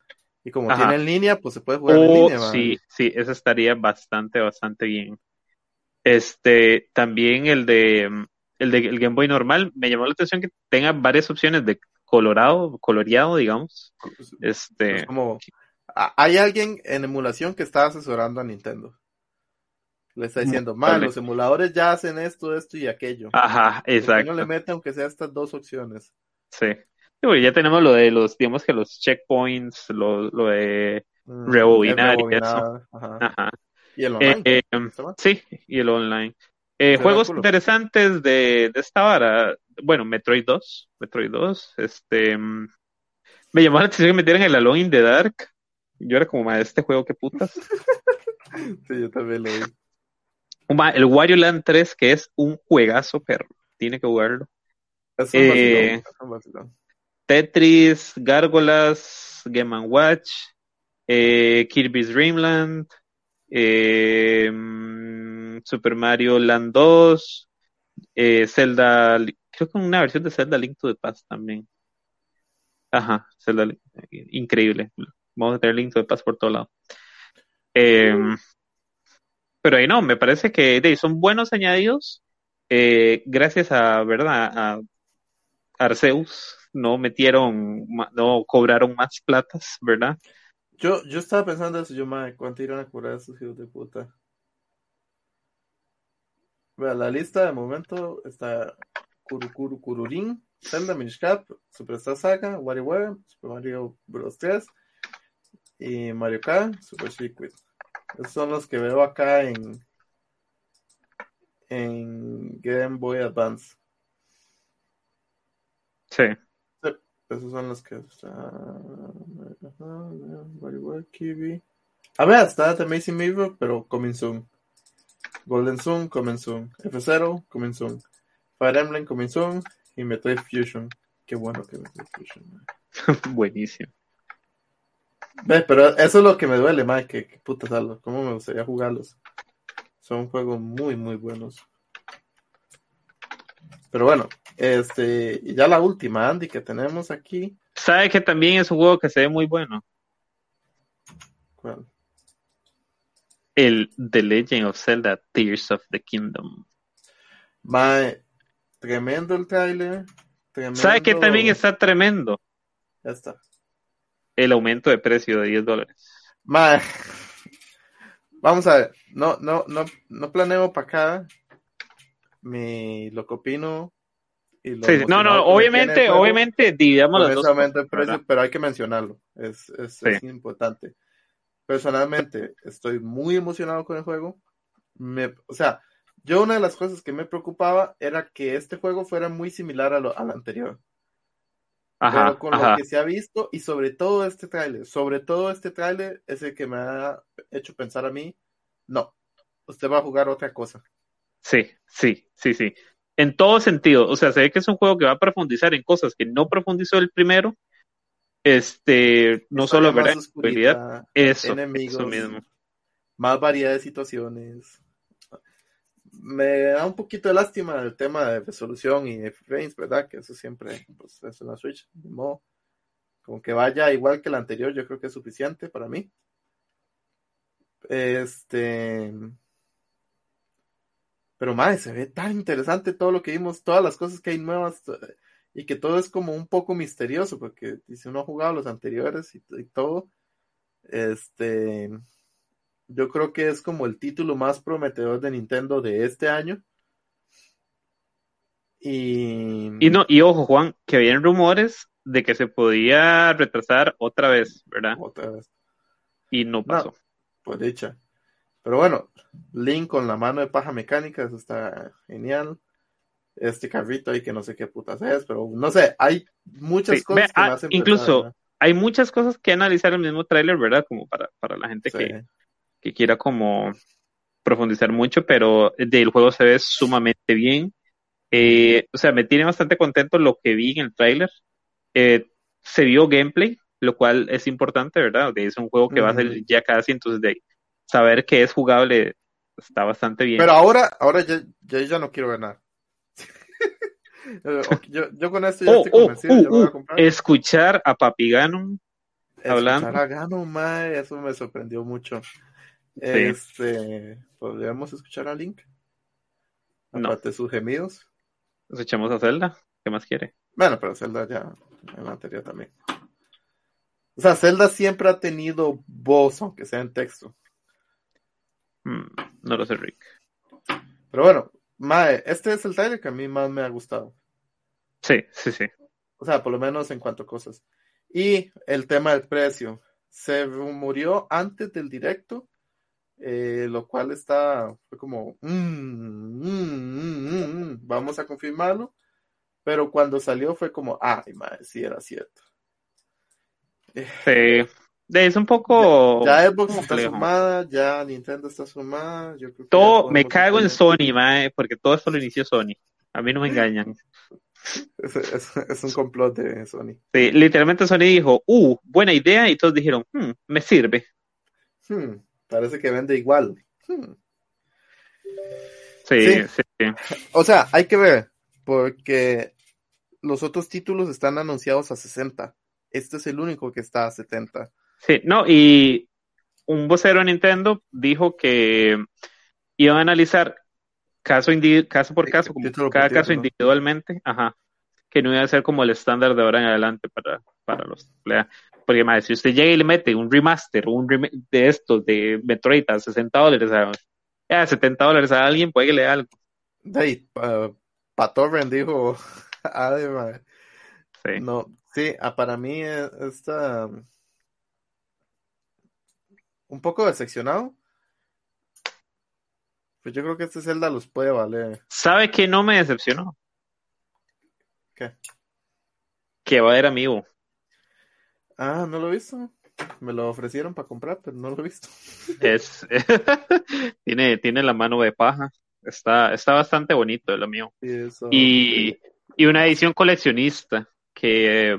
Y como tiene en línea, pues se puede jugar en oh, línea. Sí, sí, eso estaría bastante, bastante bien. Este, también el de el de el Game Boy normal, me llamó la atención que tenga varias opciones de colorado, coloreado, digamos. Este, como hay alguien en emulación que está asesorando a Nintendo. Le está diciendo, mal, los emuladores ya hacen esto, esto y aquello. Ajá, exacto. No le mete aunque sea estas dos opciones. Sí. ya tenemos lo de los, digamos que los checkpoints, lo, lo de mm, rebobinar y eso. Ajá. Y el online. Eh, eh, sí, y el online. Eh, juegos interesantes de, de esta vara. Bueno, Metroid 2. Metroid 2. Este. Mm, me llamó la atención que metieran el Alone in the Dark. Yo era como, este juego, qué putas. *laughs* sí, yo también lo vi. El Wario Land 3, que es un juegazo, perro. Tiene que jugarlo. Eh, Tetris, Gárgolas, Game Watch, eh, Kirby's Dreamland, eh, mm, Super Mario Land 2, Zelda, creo que una versión de Zelda Link to the Past también. Ajá, Zelda, increíble. Vamos a tener Link to the Past por todo lado. Eh, pero ahí no, me parece que son buenos añadidos eh, gracias a, ¿verdad? A Arceus, no metieron, no cobraron más platas, ¿verdad? Yo, yo estaba pensando eso, yo, madre, ¿cuánto irán a cobrar esos hijos de puta? Vea, la lista de momento está Kurukuru Kururin, Zelda Minish Cap, Superstar Saga, WarioWare, Super Mario Bros. 3 y Mario Kart, Super Circuit. Esos son los que veo acá en, en Game Boy Advance. Sí. Esos son los que Kiwi. A ver, está The Amazing Mirror, pero coming soon. Golden Sun, coming soon. F0, coming soon. Fire Emblem, coming soon. Y Metroid Fusion. Qué bueno que Metroid Fusion. *laughs* Buenísimo. Ve, pero eso es lo que me duele, más que, que puta salvo. Cómo me gustaría jugarlos. Son juegos muy, muy buenos. Pero bueno, este, y ya la última, Andy, que tenemos aquí. ¿Sabe que también es un juego que se ve muy bueno? ¿Cuál? El The Legend of Zelda Tears of the Kingdom. Mae, tremendo el trailer. Tremendo... ¿Sabe que también está tremendo? Ya está. El aumento de precio de 10 dólares. Mae, vamos a ver. No, no, no, no planeo para acá. Mi lo que opino. Y lo Sí, sí. No, no, tiene obviamente, obviamente dividamos las dos. ese aumento de cosas, precio, pero hay que mencionarlo. Es, es, Sí. es importante. Personalmente, estoy muy emocionado con el juego. Me, o sea, yo una de las cosas que me preocupaba era que este juego fuera muy similar a lo, al anterior. Ajá, Pero con ajá. lo que se ha visto y sobre todo este tráiler, sobre todo este tráiler es el que me ha hecho pensar a mí, no, usted va a jugar otra cosa. Sí, sí, sí, sí. En todo sentido. O sea, se ve que es un juego que va a profundizar en cosas que no profundizó el primero. Este, no solo, ¿verdad? Eso, enemigos, eso mismo. más variedad de situaciones. Me da un poquito de lástima el tema de resolución y de frames, ¿verdad? Que eso siempre pues, es una Switch, de. Como que vaya igual que el anterior, yo creo que es suficiente para mí. Este. Pero madre, se ve tan interesante todo lo que vimos, todas las cosas que hay nuevas eh, y que todo es como un poco misterioso, porque si uno ha jugado los anteriores y, y todo, este, yo creo que es como el título más prometedor de Nintendo de este año. Y, Y no, y ojo, Juan, que habían rumores de que se podía retrasar otra vez, ¿verdad? otra vez, Y no pasó. por dicha. Pero bueno, Link con la mano de paja mecánica, eso está genial. Este carrito ahí que no sé qué putas es, pero no sé, hay muchas Sí, cosas que me ah, hacen incluso pensar, Hay muchas cosas que analizar en el mismo tráiler, ¿verdad? Como para, para la gente que. Que quiera como profundizar mucho, pero del juego se ve sumamente bien. Eh, o sea, me tiene bastante contento lo que vi en el tráiler. Eh, se vio gameplay, lo cual es importante, ¿verdad? Es un juego que va a salir ya casi, entonces de saber que es jugable está bastante bien. Pero ahora, ahora ya, ya, ya no quiero nada. *laughs* Eh, yo, yo con esto ya Oh, estoy oh, convencido, uh, yo voy a uh, comprar. escuchar a Papi Ganon hablando. Escuchar a Gano, mae, eso me sorprendió mucho. Este, ¿podríamos escuchar a Link? No. Aparte de sus gemidos. escuchamos a Zelda. ¿Qué más quiere? Bueno, pero Zelda ya en la anterior también. O sea, Zelda siempre ha tenido voz, aunque sea en texto. Hmm, no lo sé, Rick. Pero bueno, mae, este es el trailer que a mí más me ha gustado. Sí, sí, sí. O sea, por lo menos en cuanto a cosas. Y el tema del precio. Se murió antes del directo, eh, lo cual está, fue como, mm, mm, mm, mm, mm, vamos a confirmarlo. Pero cuando salió fue como, ay, madre, sí era cierto. Sí. Es un poco ya Xbox está complejo. sumada, ya Nintendo está sumada. Yo creo que ya Todo, me cago en. Sony, mae, porque todo esto lo inició Sony. A mí no me engañan. *laughs* Es, es- es un complot de Sony. Sí, literalmente Sony dijo, uh, buena idea, y todos dijeron, hmm, me sirve. Hmm, parece que vende igual. Hmm. Sí, Sí. sí. O sea, hay que ver, porque los otros títulos están anunciados a 60. Este es el único que está a 70. Sí, no, y un vocero de Nintendo dijo que iban a analizar caso, caso por Sí, caso, como título por cada caso individualmente, ajá, que no iba a ser como el estándar de ahora en adelante para, para los. Porque, madre, si usted llega y le mete un remaster, un rem- de estos, de Metroid a 60 dólares, a, a 70 dólares a alguien, puede que le dé algo. Pa- Patorren dijo *laughs* Ade, Sí. No, sí, ah, para mí eh, está un poco decepcionado. Pues yo creo que este Zelda los puede valer. ¿Sabe que no me decepcionó? ¿Qué? Que va a haber amigo. Ah, no lo he visto. Me lo ofrecieron para comprar, pero no lo he visto. Es, *laughs* tiene, tiene la mano de paja. Está, está bastante bonito el mío. Eso, Y, y una edición coleccionista que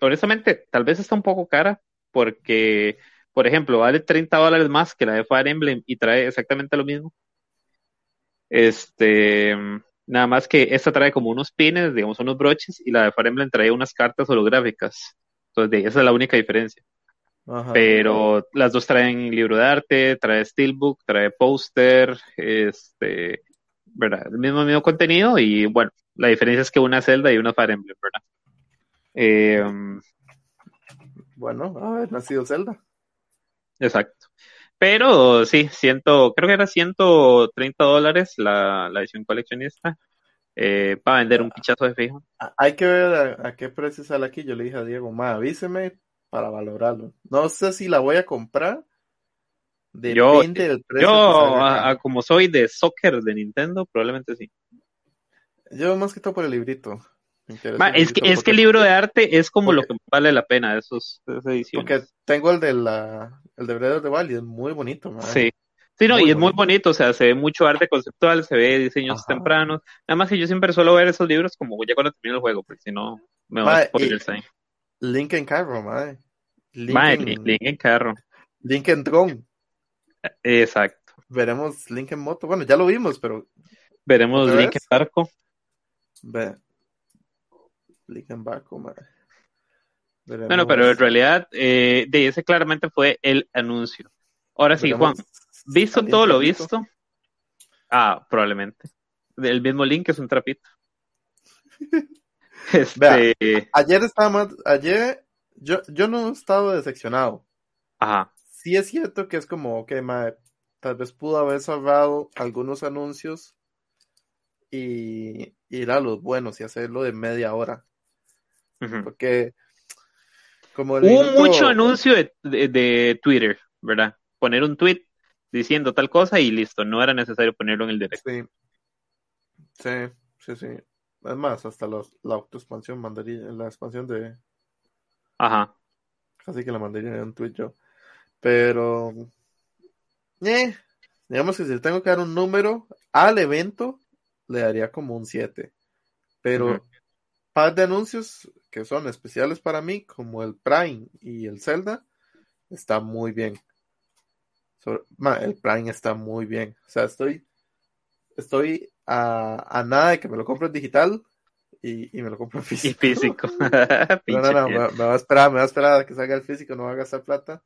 honestamente tal vez está un poco cara porque, por ejemplo, vale 30 dólares más que la de Fire Emblem y trae exactamente lo mismo. Este, nada más que esta trae como unos pines, digamos, unos broches y la de Fire Emblem trae unas cartas holográficas. Entonces, esa es la única diferencia. Ajá. Pero las dos traen libro de arte, trae steelbook, trae póster, este, ¿verdad? El mismo, mismo contenido y bueno, la diferencia es que una es Zelda y una Fire Emblem, ¿verdad? Eh, Bueno, a ver, nacido Zelda. exacto. Pero sí, ciento, creo que era 130 dólares la, la edición coleccionista eh, para vender un pichazo de fijo. A- Hay que ver a, a qué precio sale aquí. Yo le dije a Diego, ma, avíseme para valorarlo. No sé si la voy a comprar. Yo- Depende del precio. Yo, a- como soy de soccer de Nintendo, probablemente sí. Yo más que todo por el librito. Ma, es que, es que el libro de arte es como lo que vale la pena de esos, de esas ediciones. Porque tengo el de la, el de the Wild y es muy bonito. Sí. Sí, no, Muy y es muy bonito. o sea, se ve mucho arte conceptual, se ve diseños Ajá. tempranos. Nada más que yo siempre suelo ver esos libros como ya cuando termine el juego, porque si no me va a spoilers ahí. Link en carro, ma. Link, Ma, en, Link, Link en carro. Link en dron. Exacto. Veremos Link en moto. Bueno, ya lo vimos, pero Veremos ¿Otra Link en vez? barco. ve. Link en barco, ma. Veremos- Bueno, pero en realidad, eh, de ese claramente fue el anuncio. Ahora sí, Juan, ¿visto todo lo visto? Ah, probablemente. El mismo Link es un trapito. *laughs* Este, Ayer estaba más, ayer yo, yo no he estado decepcionado. ajá, Sí es cierto que es como, ok, ma, tal vez pudo haber cerrado algunos anuncios y ir a los buenos y hacerlo de media hora. Porque como Hubo mucho anuncio de, de- de Twitter, ¿verdad? Poner un tweet diciendo tal cosa y listo, no era necesario ponerlo en el directo. Sí, sí, sí, sí. Es más, hasta los, la autoexpansión mandaría, la expansión de, Ajá. casi que la mandaría en un tweet yo. Pero, eh, digamos que si le tengo que dar un número al evento, le daría como un 7. Pero, Ujú. par de anuncios que son especiales para mí, como el Prime y el Zelda, está muy bien. El Prime está muy bien. O sea, estoy, estoy a, a nada de que me lo compre en digital y, y me lo compro en Y físico. *laughs* *laughs* No, no, no, me, me va a esperar, me va a esperar a que salga el físico, no va a gastar plata.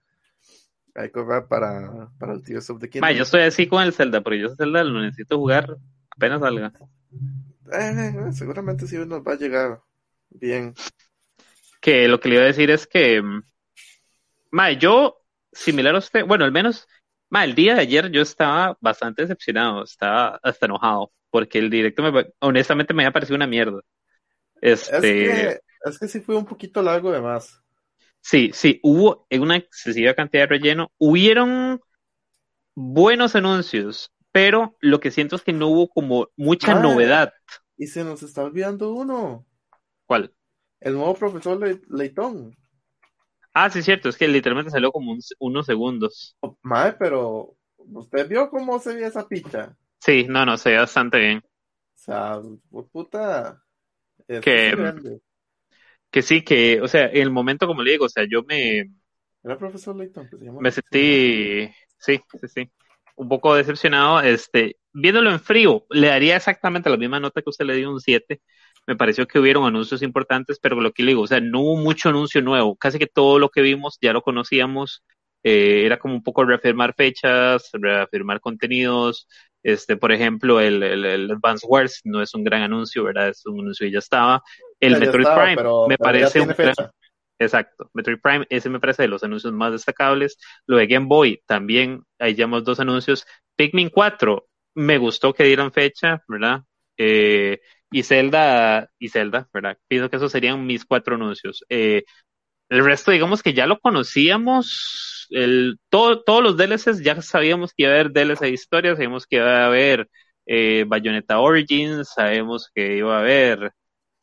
Hay que para, para el Tears of the Kingdom. Yo estoy así con el Zelda, porque yo Zelda lo necesito jugar apenas salga. Eh, seguramente sí nos va a llegar bien. Que lo que le iba a decir es que, mm, ma, yo, similar a usted, bueno, al menos, ma, el día de ayer yo estaba bastante decepcionado, estaba hasta enojado, porque el directo me, honestamente me había parecido una mierda. Es Este, que, es que sí fue un poquito largo de más. sí, sí, hubo una excesiva cantidad de relleno, hubieron buenos anuncios, pero lo que siento es que no hubo como mucha novedad. Y se nos está olvidando uno. ¿Cuál? El nuevo profesor Le- Leitón. Ah, sí, cierto, es que literalmente salió como un- unos segundos. Oh, Mae, pero ¿usted vio cómo se veía esa picha? Sí, no, no, se ve bastante bien. O sea, pues, puta. es Que- se. Que sí, que, o sea, en el momento, como le digo, o sea, yo me, Era profesor Leitón. que se llama- me sentí, sí, sí, sí, un poco decepcionado. Este, viéndolo en frío, le daría exactamente la misma nota que usted le dio un 7. Me pareció que hubieron anuncios importantes, pero lo que le digo, o sea, no hubo mucho anuncio nuevo. Casi que todo lo que vimos ya lo conocíamos. Eh, era como un poco reafirmar fechas, reafirmar contenidos. Este, por ejemplo, el, el, el Advance Wars no es un gran anuncio, ¿verdad? Es un anuncio que ya estaba. El Ya, ya Metroid estaba, Prime pero- me pero parece un gran. Exacto, Metroid Prime, ese me parece de los anuncios más destacables. Lo de Game Boy, también, ahí llamamos dos anuncios. Pikmin 4, me gustó que dieran fecha, ¿verdad? eh, y Zelda, y Zelda, ¿verdad? Pienso que esos serían mis cuatro anuncios. Eh, el resto, digamos que ya lo conocíamos, el, todo, todos los DLCs ya sabíamos que iba a haber DLC de historia, sabíamos que iba a haber eh, Bayonetta Origins, sabemos que iba a haber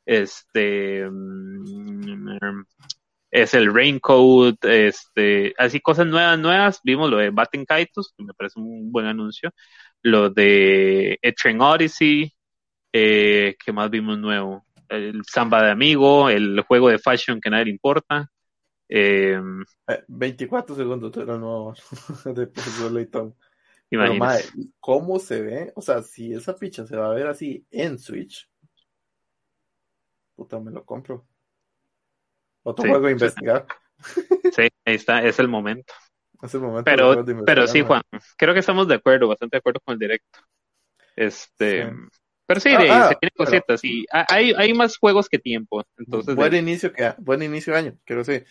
este mm, es el Raincoat, este, así cosas nuevas, nuevas, vimos lo de Batten Kaitos, que me parece un buen anuncio, lo de Etren Odyssey, eh, que más vimos nuevo, el Samba de Amigo, el juego de fashion que nadie le importa. Eh, 24 eh, segundos era nuevo *laughs* de. Imagínate. ¿Cómo se ve? O sea, si esa picha se va a ver así en Switch, puta, me lo compro. Otro juego a investigar. *laughs* Sí, ahí está, es el momento. Es el momento. Pero, pero sí, Juan, creo que estamos de acuerdo, bastante de acuerdo con el directo. Este, pero sí, de, ah, se tiene cositas y hay, hay más juegos que tiempo. Entonces, buen inicio que buen inicio de año, quiero decir.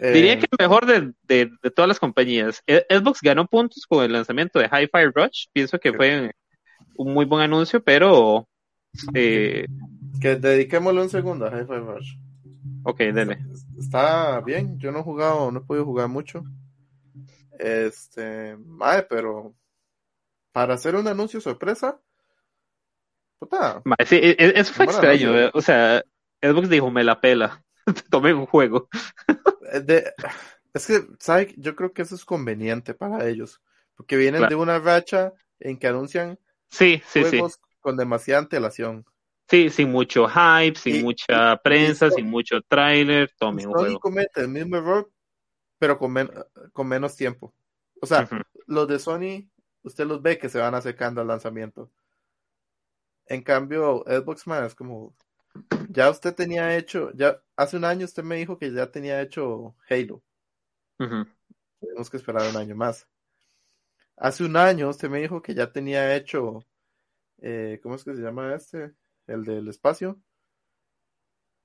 Diría que el mejor de, de, de, todas las compañías. E, Xbox ganó puntos con el lanzamiento de Hi-Fi Rush. Pienso que fue un muy buen anuncio, pero. Eh... Que dediquémosle un segundo a Hi-Fi Rush. Ok, dele. Está bien, yo no he jugado, no he podido jugar mucho. Este, madre, pero para hacer un anuncio sorpresa, puta. sí, e, e, eso fue extraño, o sea, Xbox dijo, me la pela, *laughs* tomé un juego. Eh, es que, ¿sabes? Yo creo que eso es conveniente para ellos, porque vienen de una racha en que anuncian sí, sí, juegos con demasiada antelación. Sí, sin mucho hype, sin mucha prensa, sin mucho tráiler, tome un juego. comete el mismo error, pero con, con menos tiempo. O sea, los de Sony, usted los ve que se van acercando al lanzamiento. En cambio, Xbox Man es como, ya usted tenía hecho, ya hace un año usted me dijo que ya tenía hecho Halo. Tenemos que esperar un año más. Hace un año usted me dijo que ya tenía hecho, eh, ¿cómo es que se llama este? el del espacio.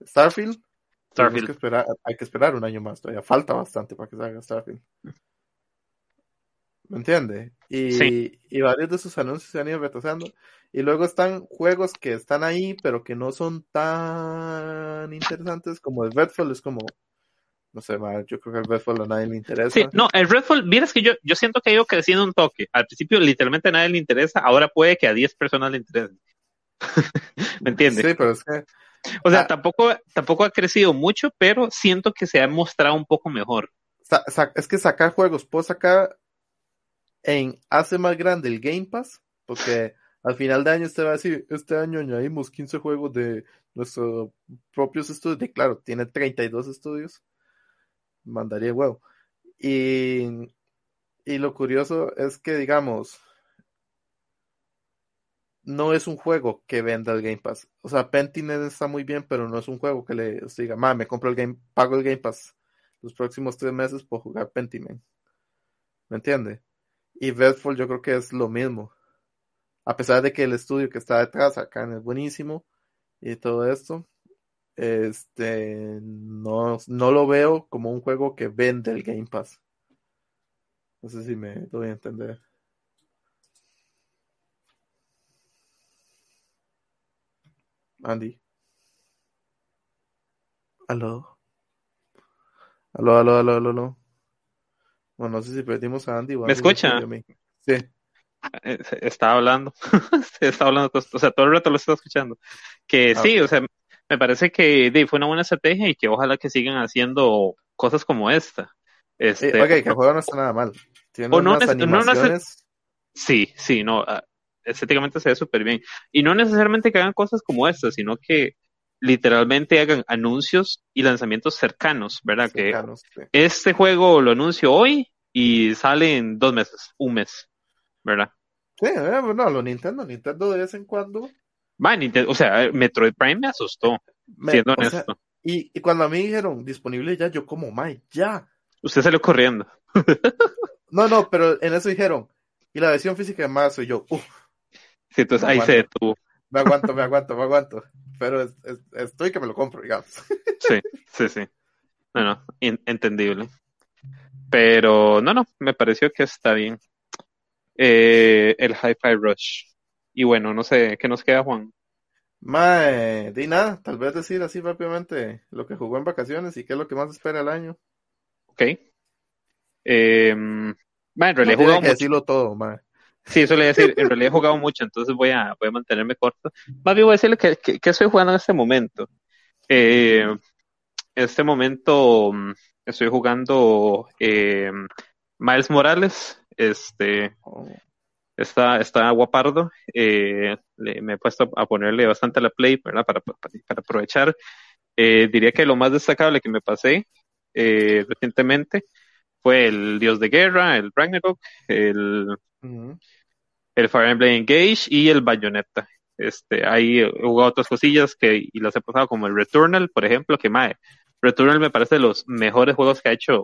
Starfield. Starfield. Hay que, esperar, hay que esperar un año más, todavía falta bastante para que salga Starfield. ¿Me entiende? Y, y varios de sus anuncios se han ido retrasando. Y luego están juegos que están ahí, pero que no son tan interesantes como el Redfall. Es como, no sé, yo creo que el Redfall a nadie le interesa. Sí, no, el Redfall, miras que yo, yo siento que ha ido creciendo un toque. Al principio literalmente a nadie le interesa, ahora puede que a 10 personas le interesen. *laughs* ¿Me entiendes? Sí, pero es que... O sea, ah. tampoco, tampoco ha crecido mucho, pero siento que se ha mostrado un poco mejor. es que sacar juegos, puedo sacar en hace más grande el Game Pass, porque al final de año usted va a decir, este año añadimos 15 juegos de nuestros propios estudios, y claro, tiene 32 estudios, mandaría huevo. Y, y lo curioso es que, digamos, no es un juego que venda el Game Pass. O sea, Pentiment está muy bien, pero no es un juego que le diga, me compro el Game, pago el Game Pass los próximos tres meses por jugar Pentiment. ¿Me entiende? Y Redfall yo creo que es lo mismo. A pesar de que el estudio que está detrás acá es buenísimo y todo esto, este, no, no lo veo como un juego que vende el Game Pass. No sé si me doy a entender. Andy. Aló. Aló, aló, aló, aló, aló. Bueno, no sé si perdimos a Andy ¿Me escucha? Sí. Eh, estaba hablando. *laughs* estaba hablando, o sea, todo el rato lo estaba escuchando. Que ah, sí, o sea, me parece que fue una buena estrategia y que ojalá que sigan haciendo cosas como esta. Este, ok, que el juego no está nada mal. Tiene unas animaciones... sí, sí, no. Ah, estéticamente se ve súper bien. Y no necesariamente que hagan cosas como estas, sino que literalmente hagan anuncios y lanzamientos cercanos, ¿verdad? que este juego lo anuncio hoy y sale en dos meses, un mes, ¿verdad? Sí, eh, bueno, lo Nintendo, Nintendo de vez en cuando. Va, Nintendo, o sea, Metroid Prime me asustó, siendo honesto. y, y, cuando a mí dijeron disponible ya, yo como, Mike, ya. Usted salió corriendo. no, no, pero en eso dijeron, y la versión física de más soy yo, uff Sí, entonces ahí se tú. Me aguanto, me aguanto, me aguanto. Pero estoy que me lo compro, digamos. *laughs* Sí, sí, sí. No, no, entendible. Pero no, no, me pareció que está bien. Eh, el Hi-Fi Rush. y bueno, no sé, ¿qué nos queda, Juan? Mae, di nada, tal vez decir así rápidamente lo que jugó en vacaciones y qué es lo que más espera el año. Ok. Eh, en realidad he jugado mucho. decirlo todo, mae. Sí, eso le voy a decir, en realidad he jugado mucho, entonces voy a, voy a mantenerme corto. Más bien voy a decirle que, que, estoy jugando en este momento. Eh, en este momento mm, estoy jugando eh, Miles Morales, este, oh. está, está guapardo, eh, me he puesto a ponerle bastante a la play, ¿verdad? Para, para, aprovechar. Eh, diría que lo más destacable que me pasé eh, recientemente fue el Dios de Guerra, el Ragnarok, el, el Fire Emblem Engage y el Bayonetta. Este, ahí he jugado otras cosillas que, y las he pasado como el Returnal, por ejemplo, que mae, Returnal me parece de los mejores juegos que ha hecho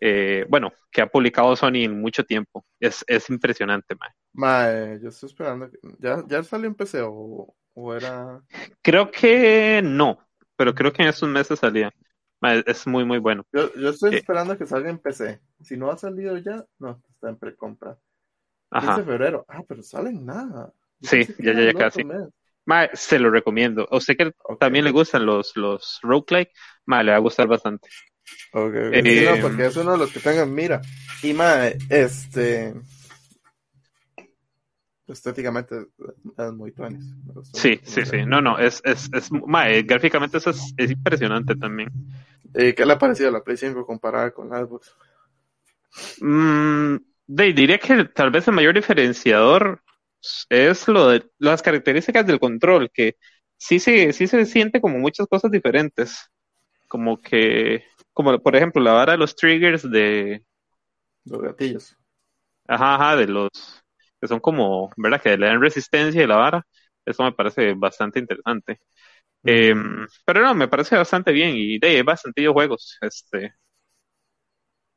eh, bueno, que ha publicado Sony en mucho tiempo. Es, es impresionante, mae. Mae, yo estoy esperando. ¿Ya, ¿Ya salió en PC o, era...? Creo que no, pero creo que en estos meses salía. es muy, muy bueno. Yo, yo estoy eh, esperando que salga en PC. Si no ha salido ya, no, está en precompra. Ajá. de febrero. Ah, pero sale en nada. sí, ya, ya, ya casi. Mae, se lo recomiendo. A usted que también le gustan los, los roguelike, mae, le va a gustar bastante. Ok, eh, porque es uno de los que tengan mira. Y más, este. Estéticamente es muy tuanis. Sí, sí, sí. No, no, es, es, es, mae, gráficamente eso es, es, impresionante también. ¿Y qué le ha parecido la Play 5 comparada con la Xbox? Mm, diría que tal vez el mayor diferenciador es lo de las características del control, que sí, sí, sí se siente como muchas cosas diferentes. Como que como por ejemplo la vara de los triggers de los gatillos. Ajá, ajá, de los que son como, ¿verdad? Que le dan resistencia a la vara. Eso me parece bastante interesante. Em, pero no, me parece bastante bien y de hay bastante juegos. Este,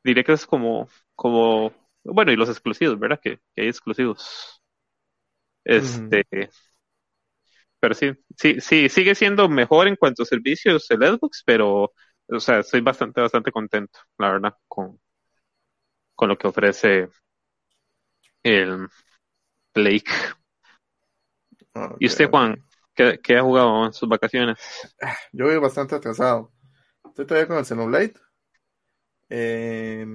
diré que es como, como, bueno, y los exclusivos, ¿verdad? Que, hay exclusivos. Este, pero sí, sí, sí, sigue siendo mejor en cuanto a servicios el Xbox, pero o sea, estoy bastante, bastante contento, la verdad, con, con lo que ofrece el Blake. ¿Y usted, Juan, qué, qué, ha jugado en sus vacaciones? Yo voy bastante atrasado. Estoy todavía con el Xenoblade. Eh,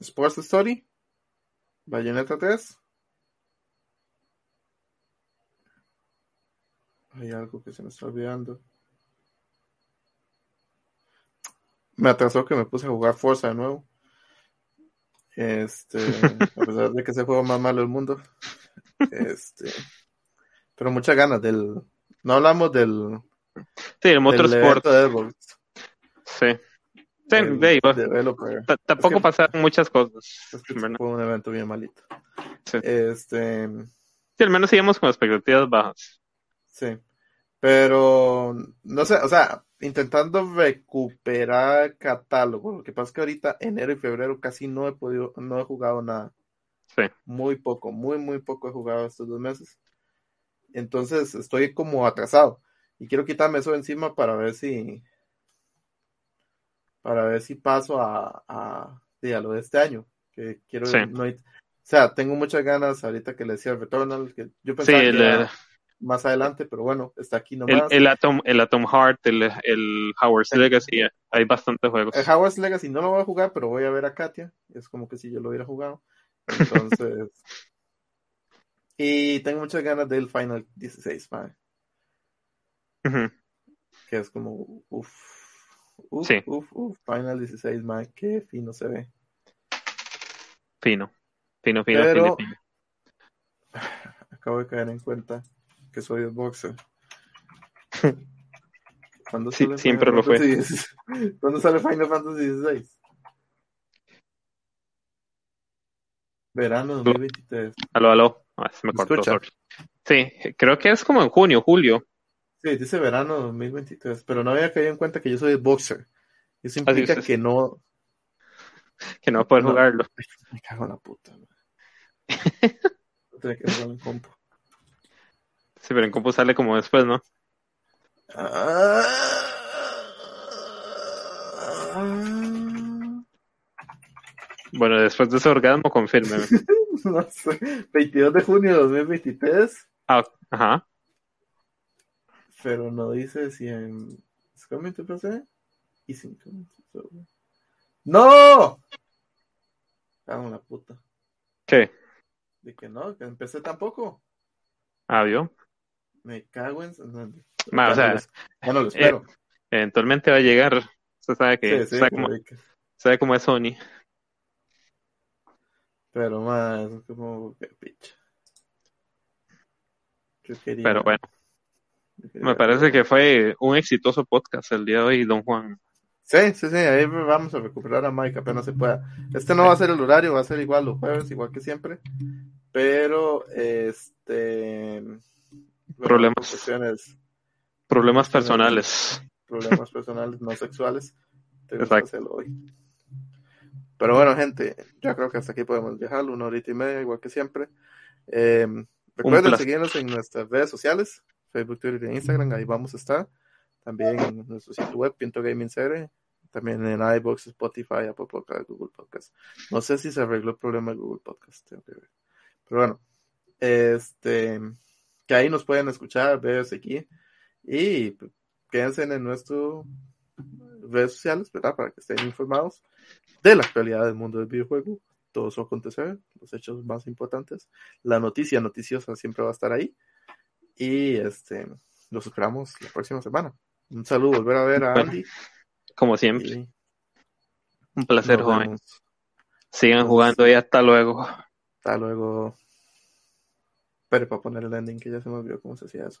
Sports Story. Bayonetta 3. Hay algo que se me está olvidando. Me atrasó que me puse a jugar Forza de nuevo. Este, a pesar de que es el juego más malo del mundo. Este, pero muchas ganas del. No hablamos del. Sí, el Motorsport. Sí. Sí, tampoco pasaron muchas cosas. fue un evento bien malito. Sí. Este. Sí, al menos seguimos con expectativas bajas. Sí. Pero, no sé, o sea, intentando recuperar catálogo. Lo que pasa es que ahorita, enero y febrero, casi no he podido, no he jugado nada. Sí. Muy poco, muy, muy poco he jugado estos dos meses. Entonces estoy como atrasado. Y quiero quitarme eso encima para ver si. Para ver si paso a, a, lo de este año. Que quiero. o sea, tengo muchas ganas ahorita que le decía el Returnal. Que yo pensaba que más adelante, pero bueno, está aquí nomás. El, el Atom, el Atom Heart, el, el Howard's Legacy, hay bastantes juegos. El Howard's Legacy no lo voy a jugar, pero voy a ver a Katia, es como que si yo lo hubiera jugado. Entonces, *laughs* y tengo muchas ganas del Final 16, man. Que es como, uff, uff, uff, uff, Final 16, man, qué fino se ve. Fino, fino, fino, fino, fino. *sighs* Acabo de caer en cuenta que soy el boxer. *laughs* ¿Cuándo sí, siempre lo fue. *laughs* ¿Cuándo sale Final Fantasy XVI? Verano 2023. Aló, aló. Ah, se me, cortó. Sí, creo que es como en junio, julio. Sí, dice verano 2023, pero no había caído en cuenta que yo soy el boxer. Eso implica que no. Que no va a poder *laughs* jugarlo. Me cago en la puta. Tiene que jugar en compu. Sí, pero en compu sale como después, ¿no? Bueno, después de ese orgasmo, confirme. *laughs* no sé, 22 de junio de 2023. Ah, ajá. Pero no dice si en. ¿Es? Y sin ¡No! Cago en la puta. ¿Qué? De que no, que empecé tampoco. Ah, ¿vio? Me cago en. No, Ma, o sea, ya no lo espero. Eventualmente va a llegar. Usted sabe que. Sí, sí, sabe, cómo, pero que- sabe cómo es Sony. Pero más, como que picha. Yo quería. Pero bueno, me parece que fue un exitoso podcast el día de hoy, don Juan. Sí, sí, sí, ahí vamos a recuperar a Mike apenas se pueda. Este no va a ser el horario, va a ser igual los jueves, igual que siempre. Pero, este. Problemas. Problemas personales. problemas personales no sexuales. Exacto. hoy. Pero bueno, gente, yo creo que hasta aquí podemos dejarlo, una horita y media, igual que siempre. Eh, recuerden seguirnos en nuestras redes sociales, Facebook, Twitter e Instagram, ahí vamos a estar. También en nuestro sitio web, Pinto Gaming CR, también en iBox, Spotify, Apple Podcast, Google Podcast. No sé si se arregló el problema de Google Podcast, tengo que ver. Pero bueno, este, que ahí nos pueden escuchar, ver, seguir y pues, quédense en nuestras redes sociales, ¿verdad? Para que estén informados de la actualidad del mundo del videojuego, todo su acontecer, los hechos más importantes, la noticia noticiosa siempre va a estar ahí y este, los esperamos la próxima semana. Un saludo, volver a ver a Bueno, Andy. Como siempre, y un placer, vemos. Sigan jugando y hasta luego. Hasta luego. Para poner el ending que ya se me olvidó cómo se hacía eso.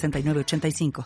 906985.